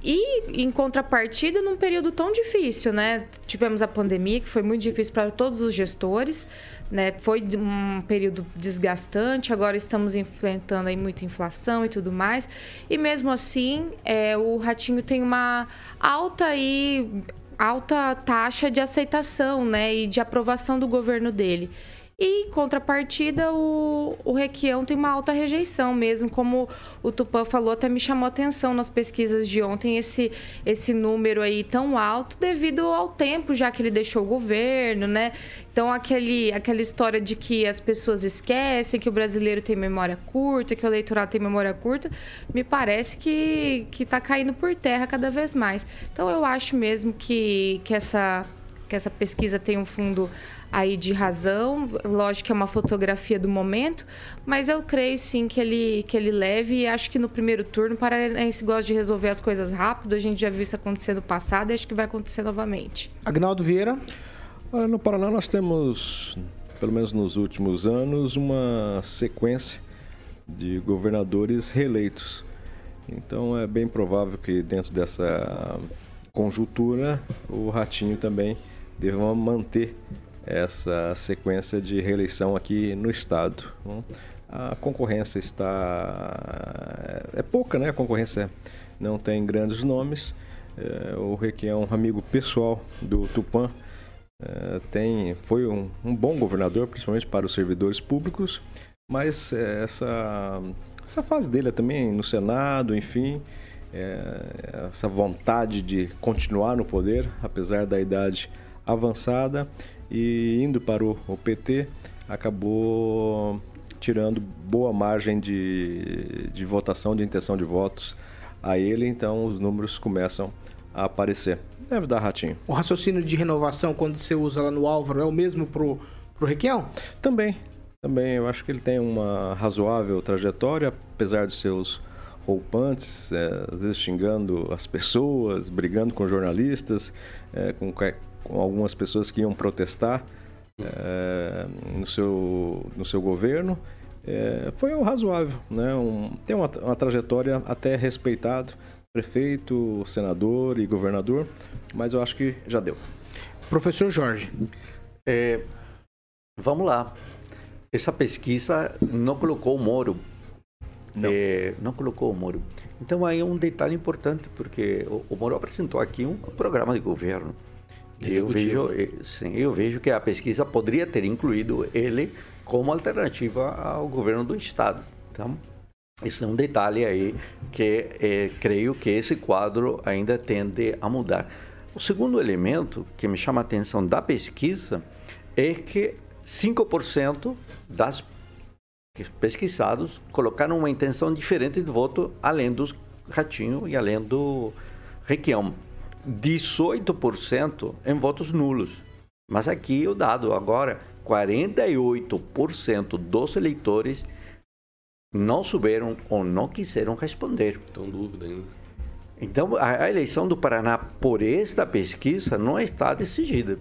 e em contrapartida num período tão difícil, né? Tivemos a pandemia que foi muito difícil para todos os gestores né? Foi um período desgastante, agora estamos enfrentando aí muita inflação e tudo mais. E mesmo assim, é, o Ratinho tem uma alta aí alta taxa de aceitação, né, e de aprovação do governo dele. E, em contrapartida, o, o Requião tem uma alta rejeição mesmo, como o Tupã falou, até me chamou atenção nas pesquisas de ontem esse, esse número aí tão alto devido ao tempo já que ele deixou o governo, né? Então, aquele, aquela história de que as pessoas esquecem que o brasileiro tem memória curta, que o eleitorado tem memória curta, me parece que está caindo por terra cada vez mais. Então, eu acho mesmo que, que, essa, que essa pesquisa tem um fundo aí de razão. Lógico que é uma fotografia do momento, mas eu creio sim que ele, que ele leve e acho que no primeiro turno, o Paranaense gosta de resolver as coisas rápido. A gente já viu isso acontecer no passado e acho que vai acontecer novamente. Agnaldo Vieira. Olha, no Paraná nós temos, pelo menos nos últimos anos, uma sequência de governadores reeleitos. Então é bem provável que dentro dessa conjuntura o Ratinho também deva manter essa sequência de reeleição aqui no estado. A concorrência está é pouca, né? A concorrência não tem grandes nomes. É, o Requião é um amigo pessoal do Tupã. É, tem, foi um, bom governador, principalmente para os servidores públicos, mas essa, essa fase dele é também no Senado, enfim, é, essa vontade de continuar no poder, apesar da idade avançada e indo para o, o PT acabou tirando boa margem de, de votação, de intenção de votos a ele, então os números começam a aparecer. Deve dar ratinho. O raciocínio de renovação, quando você usa lá no Álvaro, é o mesmo pro, pro Requião? Também, também. Eu acho que ele tem uma razoável trajetória, apesar dos seus roupantes, é, às vezes xingando as pessoas, brigando com jornalistas, é, com, com, algumas pessoas que iam protestar é, no, seu, no seu governo. É, foi razoável, né? Um, tem uma, uma trajetória até respeitado, prefeito, senador e governador, mas eu acho que já deu. Professor Jorge. É, vamos lá. Essa pesquisa não colocou o Moro não. É, não colocou o Moro. Então aí é um detalhe importante, porque o, o Moro apresentou aqui um programa de governo. Eu vejo, eh, sim, eu vejo que a pesquisa poderia ter incluído ele como alternativa ao governo do Estado. Então, esse é um detalhe aí que é, creio que esse quadro ainda tende a mudar. O segundo elemento que me chama a atenção da pesquisa é que 5% das pesquisados colocaram uma intenção diferente de voto além do Ratinho e além do Requião. 18% em votos nulos. Mas aqui o dado agora, 48% dos eleitores não souberam ou não quiseram responder. Estão dúvida ainda. Então, a eleição do Paraná, por esta pesquisa, não está decidida.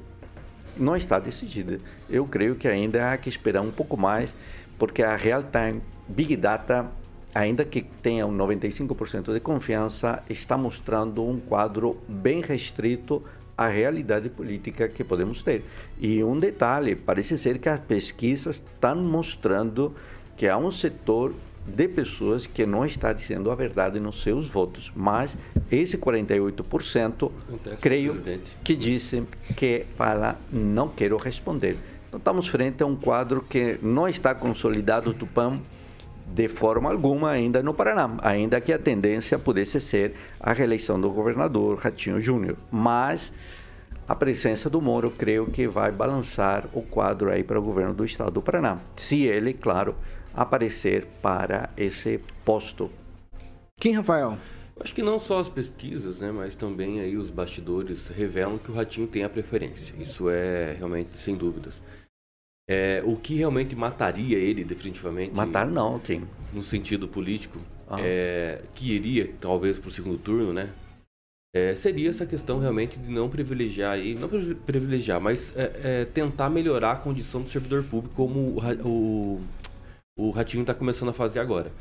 Não está decidida. Eu creio que ainda há que esperar um pouco mais porque a real time Big Data, ainda que tenha um 95% de confiança, está mostrando um quadro bem restrito à realidade política que podemos ter. E um detalhe, parece ser que as pesquisas estão mostrando que há um setor de pessoas que não está dizendo a verdade nos seus votos, mas esse 48% creio que dizem que fala não quero responder. Então, estamos frente a um quadro que não está consolidado do PAN de forma alguma ainda no Paraná, ainda que a tendência pudesse ser a reeleição do governador Ratinho Júnior. Mas a presença do Moro, creio que vai balançar o quadro aí para o governo do estado do Paraná. Se ele, claro, aparecer para esse posto. Quem, Rafael? Acho que não só as pesquisas, né, mas também aí os bastidores revelam que o Ratinho tem a preferência. Isso é realmente sem dúvidas. É, o que realmente mataria ele definitivamente? Matar não, quem? No sentido político, ah. é, que iria talvez para o segundo turno, né? É, seria essa questão realmente de não privilegiar aí, não privilegiar, mas é, é, tentar melhorar a condição do servidor público como o, o, o Ratinho está começando a fazer agora.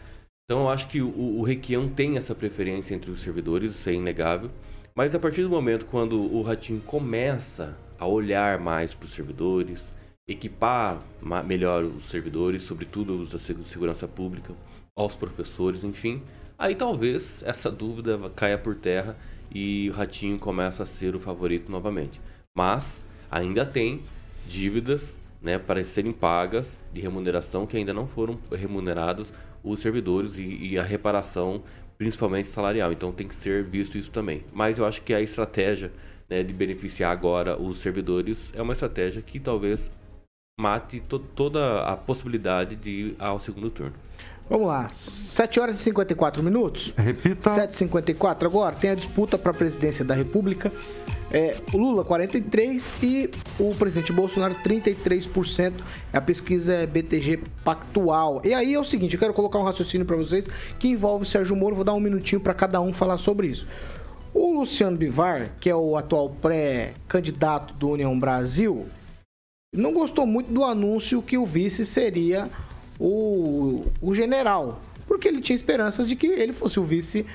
Então eu acho que o, o Requião tem essa preferência entre os servidores, isso é inegável. Mas a partir do momento quando o Ratinho começa a olhar mais para os servidores, equipar melhor os servidores, sobretudo os da segurança pública, aos professores, enfim. Aí talvez essa dúvida caia por terra e o Ratinho começa a ser o favorito novamente. Mas ainda tem dívidas né, para serem pagas de remuneração que ainda não foram remunerados os servidores e, e, a reparação, principalmente salarial. Então tem que ser visto isso também. Mas eu acho que a estratégia né, de beneficiar agora os servidores é uma estratégia que talvez mate to toda a possibilidade de ir ao segundo turno. Vamos lá, 7 horas e 54 minutos. Repita. 7h54 agora. Tem a disputa para a presidência da República. É, o Lula 43% e o presidente Bolsonaro 33%. A pesquisa é BTG Pactual. E aí é o seguinte, eu quero colocar um raciocínio para vocês que envolve o Sérgio Moro. Vou dar um minutinho para cada um falar sobre isso. O Luciano Bivar, que é o atual pré-candidato do União Brasil, não gostou muito do anúncio que o vice seria o, o general, porque ele tinha esperanças de que ele fosse o vice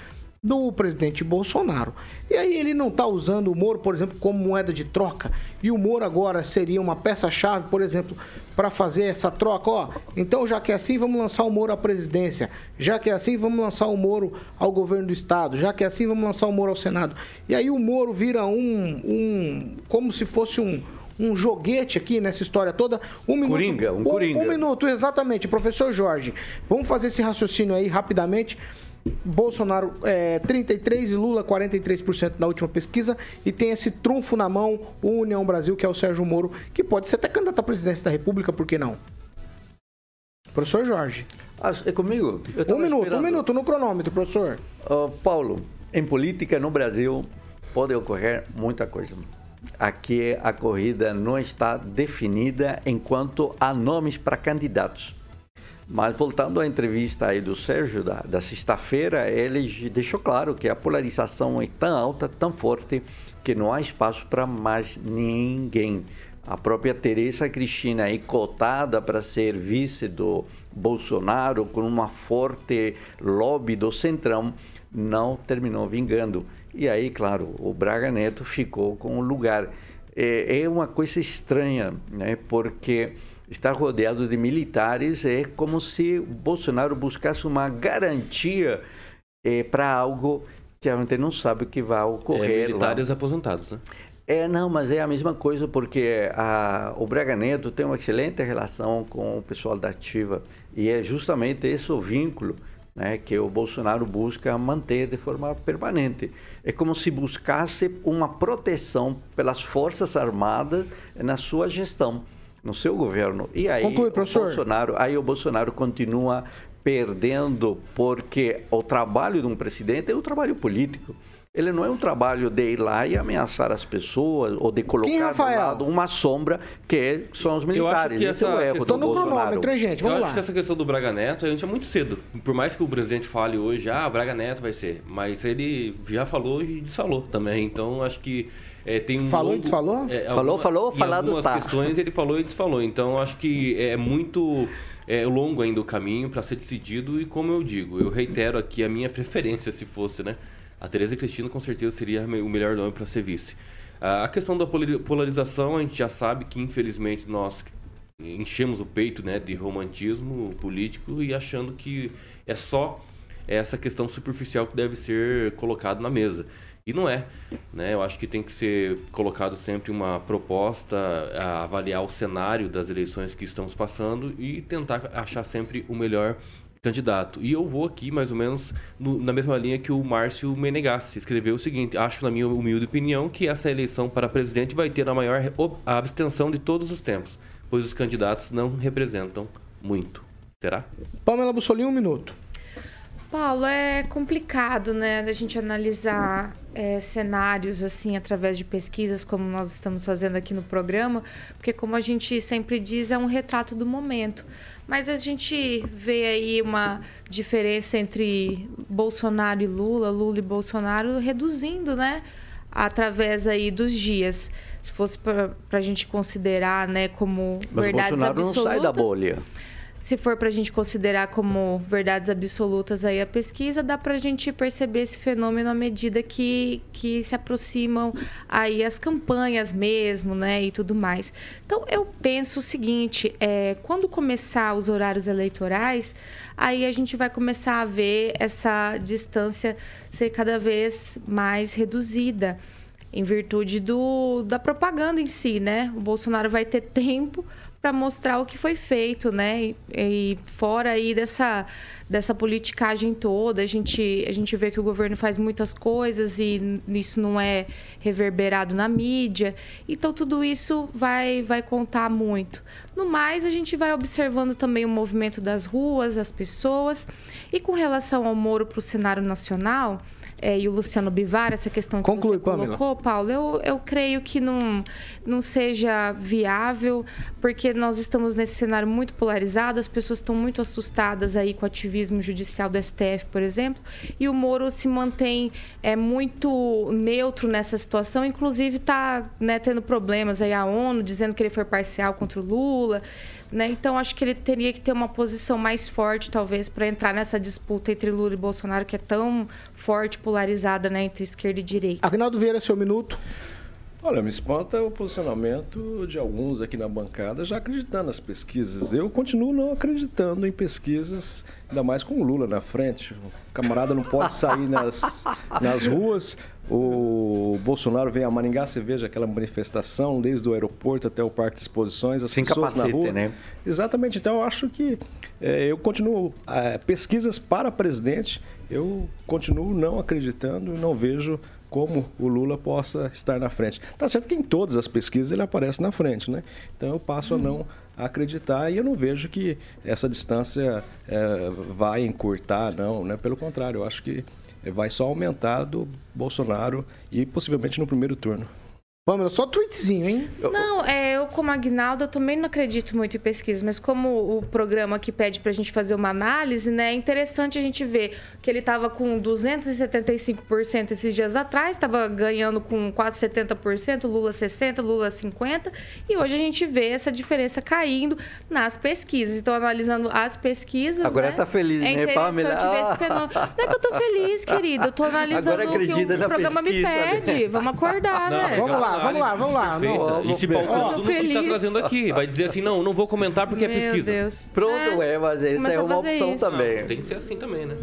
do presidente Bolsonaro. E aí ele não está usando o Moro, por exemplo, como moeda de troca, e o Moro agora seria uma peça-chave, por exemplo, para fazer essa troca, ó. Então, já que é assim, vamos lançar o Moro à presidência. Já que é assim, vamos lançar o Moro ao governo do estado. Já que é assim, vamos lançar o Moro ao Senado. E aí o Moro vira um, um como se fosse um um joguete aqui nessa história toda. Um minuto. Coringa, um, um coringa. Um minuto, exatamente. Professor Jorge, vamos fazer esse raciocínio aí rapidamente. Bolsonaro é, 33% e Lula 43% na última pesquisa. E tem esse trunfo na mão, o União Brasil, que é o Sérgio Moro, que pode ser até candidato à presidência da República, por que não? Professor Jorge. Ah, é comigo? Um minuto, esperando. um minuto no cronômetro, professor. Uh, Paulo, em política no Brasil pode ocorrer muita coisa. Aqui a corrida não está definida enquanto há nomes para candidatos. Mas voltando à entrevista aí do Sérgio da, da sexta-feira, ele deixou claro que a polarização é tão alta, tão forte, que não há espaço para mais ninguém. A própria Teresa Cristina aí cotada para ser vice do Bolsonaro com uma forte lobby do Centrão não terminou vingando. E aí, claro, o Braga Neto ficou com o lugar. É, é uma coisa estranha, né? Porque estar rodeado de militares é como se Bolsonaro buscasse uma garantia é, para algo que a gente não sabe o que vai ocorrer. É, militares lá. aposentados, né? É, não, mas é a mesma coisa porque a, o Braga Neto tem uma excelente relação com o pessoal da Ativa e é justamente esse o vínculo né, que o Bolsonaro busca manter de forma permanente. É como se buscasse uma proteção pelas Forças Armadas na sua gestão no seu governo. E aí, Conclui, o Bolsonaro, aí o Bolsonaro continua perdendo porque o trabalho de um presidente é um trabalho político. Ele não é um trabalho de ir lá e ameaçar as pessoas ou de colocar Quem, do lado uma sombra que são os militares. Esse é o erro do no cronômetro, gente? Vamos Eu lá. acho que essa questão do Braga Neto, a gente é muito cedo. Por mais que o presidente fale hoje, ah, Braga Neto vai ser. Mas ele já falou e desfalou também. Então, acho que é, tem um falou longo, e desfalou? É, falou, alguma, falou, falado algumas tá. questões ele falou e desfalou. Então acho que é muito é, longo ainda o caminho para ser decidido e como eu digo, eu reitero aqui a minha preferência se fosse, né? A Tereza Cristina com certeza seria o melhor nome para ser vice. A questão da polarização, a gente já sabe que infelizmente nós enchemos o peito né, de romantismo político e achando que é só essa questão superficial que deve ser colocado na mesa. E não é. Né? Eu acho que tem que ser colocado sempre uma proposta, avaliar o cenário das eleições que estamos passando e tentar achar sempre o melhor candidato. E eu vou aqui, mais ou menos, no, na mesma linha que o Márcio Menegassi escreveu o seguinte: acho, na minha humilde opinião, que essa eleição para presidente vai ter a maior a abstenção de todos os tempos, pois os candidatos não representam muito. Será? Pamela Bussolini, um minuto. Paulo, é complicado, né, a gente analisar é, cenários assim através de pesquisas, como nós estamos fazendo aqui no programa, porque como a gente sempre diz, é um retrato do momento. Mas a gente vê aí uma diferença entre Bolsonaro e Lula, Lula e Bolsonaro reduzindo, né, através aí dos dias. Se fosse para a gente considerar, né, como Mas verdades Bolsonaro absolutas. não sai da bolha se for para a gente considerar como verdades absolutas aí a pesquisa, dá para a gente perceber esse fenômeno à medida que, que se aproximam aí as campanhas mesmo, né, e tudo mais. Então, eu penso o seguinte, é, quando começar os horários eleitorais, aí a gente vai começar a ver essa distância ser cada vez mais reduzida em virtude do, da propaganda em si, né? O Bolsonaro vai ter tempo para mostrar o que foi feito, né? E, e, fora aí dessa, dessa politicagem toda, a gente, a gente vê que o governo faz muitas coisas e isso não é reverberado na mídia. Então, tudo isso vai, vai contar muito. No mais, a gente vai observando também o movimento das ruas, das pessoas. E com relação ao Moro para o cenário nacional é, e o Luciano Bivar, essa questão que Conclui, você colocou, Pamela. Paulo, eu, eu creio que não, não seja viável, porque nós estamos nesse cenário muito polarizado, as pessoas estão muito assustadas aí com o ativismo judicial do STF, por exemplo, e o Moro se mantém é, muito neutro nessa situação, inclusive está né, tendo problemas aí a ONU dizendo que ele foi parcial contra o Lula. Né? Então, acho que ele teria que ter uma posição mais forte, talvez, para entrar nessa disputa entre Lula e Bolsonaro, que é tão forte, polarizada né, entre esquerda e direita. Agnaldo Vieira, seu minuto. Olha, me espanta o posicionamento de alguns aqui na bancada já acreditando nas pesquisas. Eu continuo não acreditando em pesquisas, ainda mais com o Lula na frente. O camarada não pode sair nas, nas ruas. O Bolsonaro vem a Maringá, você veja aquela manifestação desde o aeroporto até o Parque de Exposições, as Sem pessoas capacete, na rua. né? Exatamente. Então eu acho que é, eu continuo é, pesquisas para presidente. Eu continuo não acreditando e não vejo como o Lula possa estar na frente. Tá certo que em todas as pesquisas ele aparece na frente, né? Então eu passo a não acreditar e eu não vejo que essa distância é, vai encurtar, não, né? Pelo contrário, eu acho que vai só aumentar do Bolsonaro e possivelmente no primeiro turno. Pamela, só tweetzinho, hein? Não, é, eu como Agnaldo, eu também não acredito muito em pesquisa, mas como o programa que pede pra gente fazer uma análise, né, é interessante a gente ver que ele tava com 275% esses dias atrás, tava ganhando com quase 70%, Lula 60%, Lula 50%, e hoje a gente vê essa diferença caindo nas pesquisas. Então, analisando as pesquisas, Agora né, tá feliz, é né, interessante Pamela? ver esse fenômeno. Não é que eu tô feliz, querido, eu tô analisando o que o na programa me pesquisa, né? pede. Vamos acordar, né? Vamos lá, vamos lá, vamos lá. Não, e se vamos- pautou tudo no que tá feliz. trazendo aqui. Vai dizer assim, não, não vou comentar porque é Meu pesquisa. Deus. Pronto, é, mas essa começa é uma opção isso. também. Não, tem que ser assim também, né?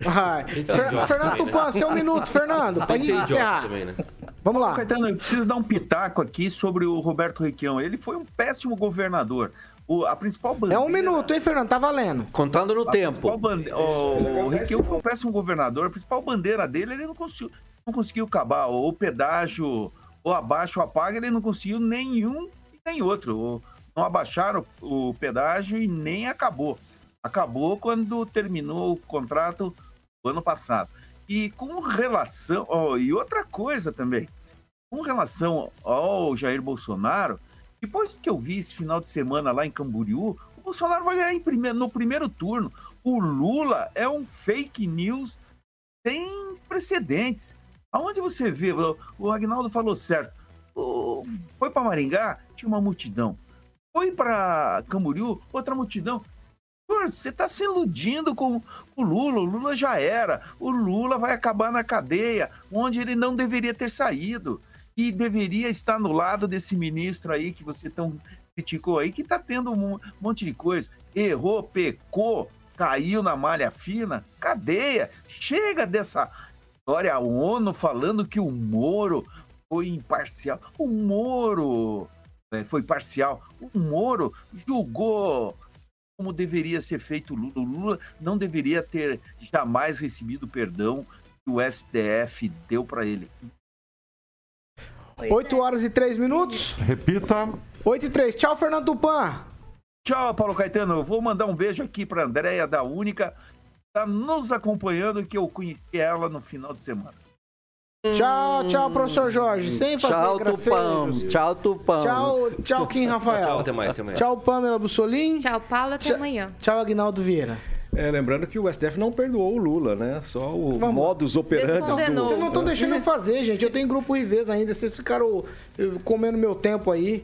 Ser Fer- idiota Fernando também, né? Tupan, seu minuto, Fernando, pra Tem que gente ser idiota encerrar. também, né? Vamos lá. Caetano, eu preciso dar um pitaco aqui sobre o Roberto Requião. Ele foi um péssimo governador. O, a principal É bandeira... um minuto, hein, Fernando? Tá valendo. Contando no A tempo. bande- O, o Requião foi um péssimo governador. A principal bandeira dele, ele não conseguiu, não conseguiu acabar. O pedágio, ou abaixo ou apaga, ele não conseguiu nenhum nem outro. Não abaixaram o pedágio e nem acabou. Acabou quando terminou o contrato ano passado. E com relação. e outra coisa também. Com relação ao Jair Bolsonaro, depois que eu vi esse final de semana lá em Camboriú, o Bolsonaro vai ganhar no primeiro turno. O Lula é um fake news sem precedentes. Aonde você vê, o- Agnaldo falou certo. Foi para Maringá, tinha uma multidão. Foi para Camboriú, outra multidão. Você está se iludindo com o Lula. O Lula já era. O Lula vai acabar na cadeia, onde ele não deveria ter saído. E deveria estar no lado desse ministro aí que você tão criticou aí, que está tendo um monte de coisa. Errou, pecou, caiu na malha fina. Cadeia. Chega dessa história. A ONU falando que o Moro foi imparcial. O Moro é, foi parcial. O Moro julgou como deveria ser feito o Lula. O Lula não deveria ter jamais recebido o perdão que o STF deu para ele. 8 horas e 3 minutos. Repita. 8 e 3. Tchau, Fernando Tupan. Tchau, Paulo Caetano. Eu vou mandar um beijo aqui para Andréia da Única. Está nos acompanhando, que eu conheci ela no final de semana. Tchau, tchau, professor Jorge. Sem fazer Tchau, gracejos. Tupão. Tchau, Tupão. Tchau, tchau, Kim Rafael. Tchau, até mais, até mais. Tchau, Pamela Bussolim. Tchau, Paulo. Até Tchau. amanhã. Tchau, Agnaldo Vieira. É, lembrando que o STF não perdoou o Lula, né? Só o Vamos. modus operandi Descondenou. Vocês não do... estão deixando eu fazer, gente. Eu tenho grupo Riveza ainda. Vocês ficaram eh, comendo meu tempo aí.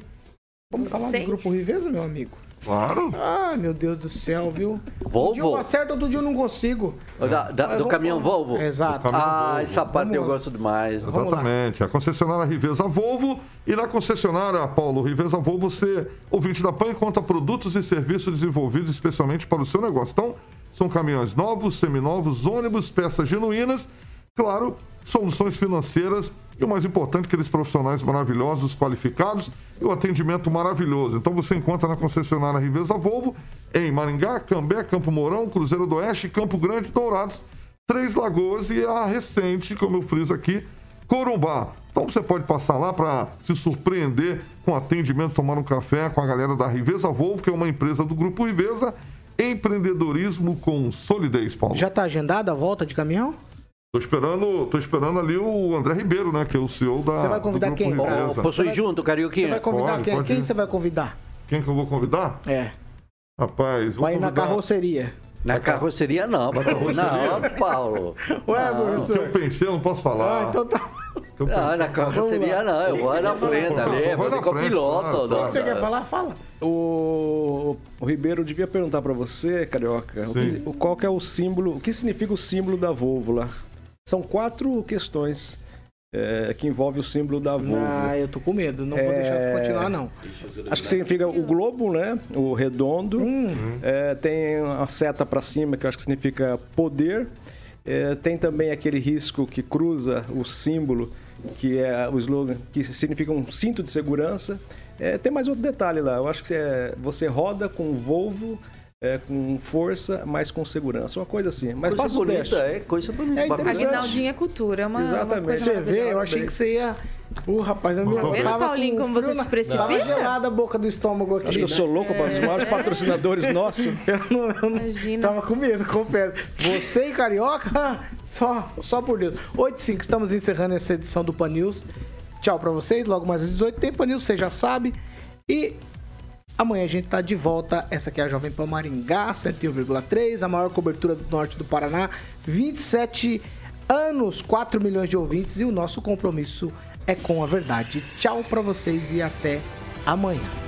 Vamos falar do Seis. grupo Riveza, meu amigo? Claro. Ai, meu Deus do céu, viu? Um dia eu Volvo? acerto, outro dia eu não consigo. Da- da- Mas do caminhão falar. Volvo? Exato. Caminhão Ah, Volvo. essa parte Vamos eu lá. gosto demais. Exatamente. A concessionária Riveza Volvo. E na concessionária Paulo Riveza Volvo, você, ouvinte da PAN, encontra produtos e serviços desenvolvidos especialmente para o seu negócio. Então, são caminhões novos, seminovos, ônibus, peças genuínas, claro, soluções financeiras e o mais importante, aqueles profissionais maravilhosos, qualificados e o atendimento maravilhoso. Então você encontra na concessionária Riveza Volvo em Maringá, Cambé, Campo Mourão, Cruzeiro do Oeste, Campo Grande, Dourados, Três Lagoas e a recente, como eu friso aqui, Corumbá. Então você pode passar lá para se surpreender com atendimento, tomar um café com a galera da Riveza Volvo, que é uma empresa do Grupo Riveza. Empreendedorismo com solidez, Paulo. Já tá agendada a volta de caminhão? Tô esperando, tô esperando ali o André Ribeiro, né? Que é o CEO da. Você vai convidar quem pra- Posso ir junto, Você Carioquinha? vai convidar Pode, quem? pode Quem você vai convidar? Quem que eu vou convidar? É. Rapaz, vou Vai na convidar- carroceria. Na carroceria não. Não, Paulo. Ué, O que professor. eu pensei, eu não posso falar. Ah, então tá. Não, na carroceria não. Eu vou na frente ali. na Vou de copiloto. O que não, você quer falar? Fala. O, o Ribeiro devia perguntar para você, Carioca, o que- qual que é o símbolo, o que significa o símbolo da Volvo lá? São quatro questões é, que envolvem o símbolo da Volvo. Ah, eu tô com medo. Não vou deixar você continuar, não. Acho que significa o globo, né? O redondo. Hum. É, tem uma seta para cima, que eu acho que significa poder. É, tem também aquele risco que cruza o símbolo, que é o slogan, que significa um cinto de segurança. É, tem mais outro detalhe lá. Eu acho que é, você roda com Volvo é, com força, mas com segurança. Uma coisa assim. Mas Coisa faça o bonita, teste. é, coisa bonita. É Aguinaldinho interessante. é cultura, é uma, uma Exatamente. coisa Você vê, eu achei que você ia. Uh, rapaz, eu me Tá vendo, Paulinho, com como você na- se precipita? Tava gelada a boca do estômago aqui. Acho que eu sou louco para os maiores patrocinadores nossos. Eu não, eu não Imagina. tava com medo, confesso. Você e Carioca, só, só por Deus. 8 e 5, estamos encerrando essa edição do Pan News. Tchau pra vocês. Logo mais às 18 tem Pan News, você já sabe. E amanhã a gente tá de volta. Essa aqui é a Jovem Pan Maringá, 101,3, a maior cobertura do norte do Paraná. 27 anos, 4 milhões de ouvintes e o nosso compromisso é com a verdade. Tchau pra vocês e até amanhã.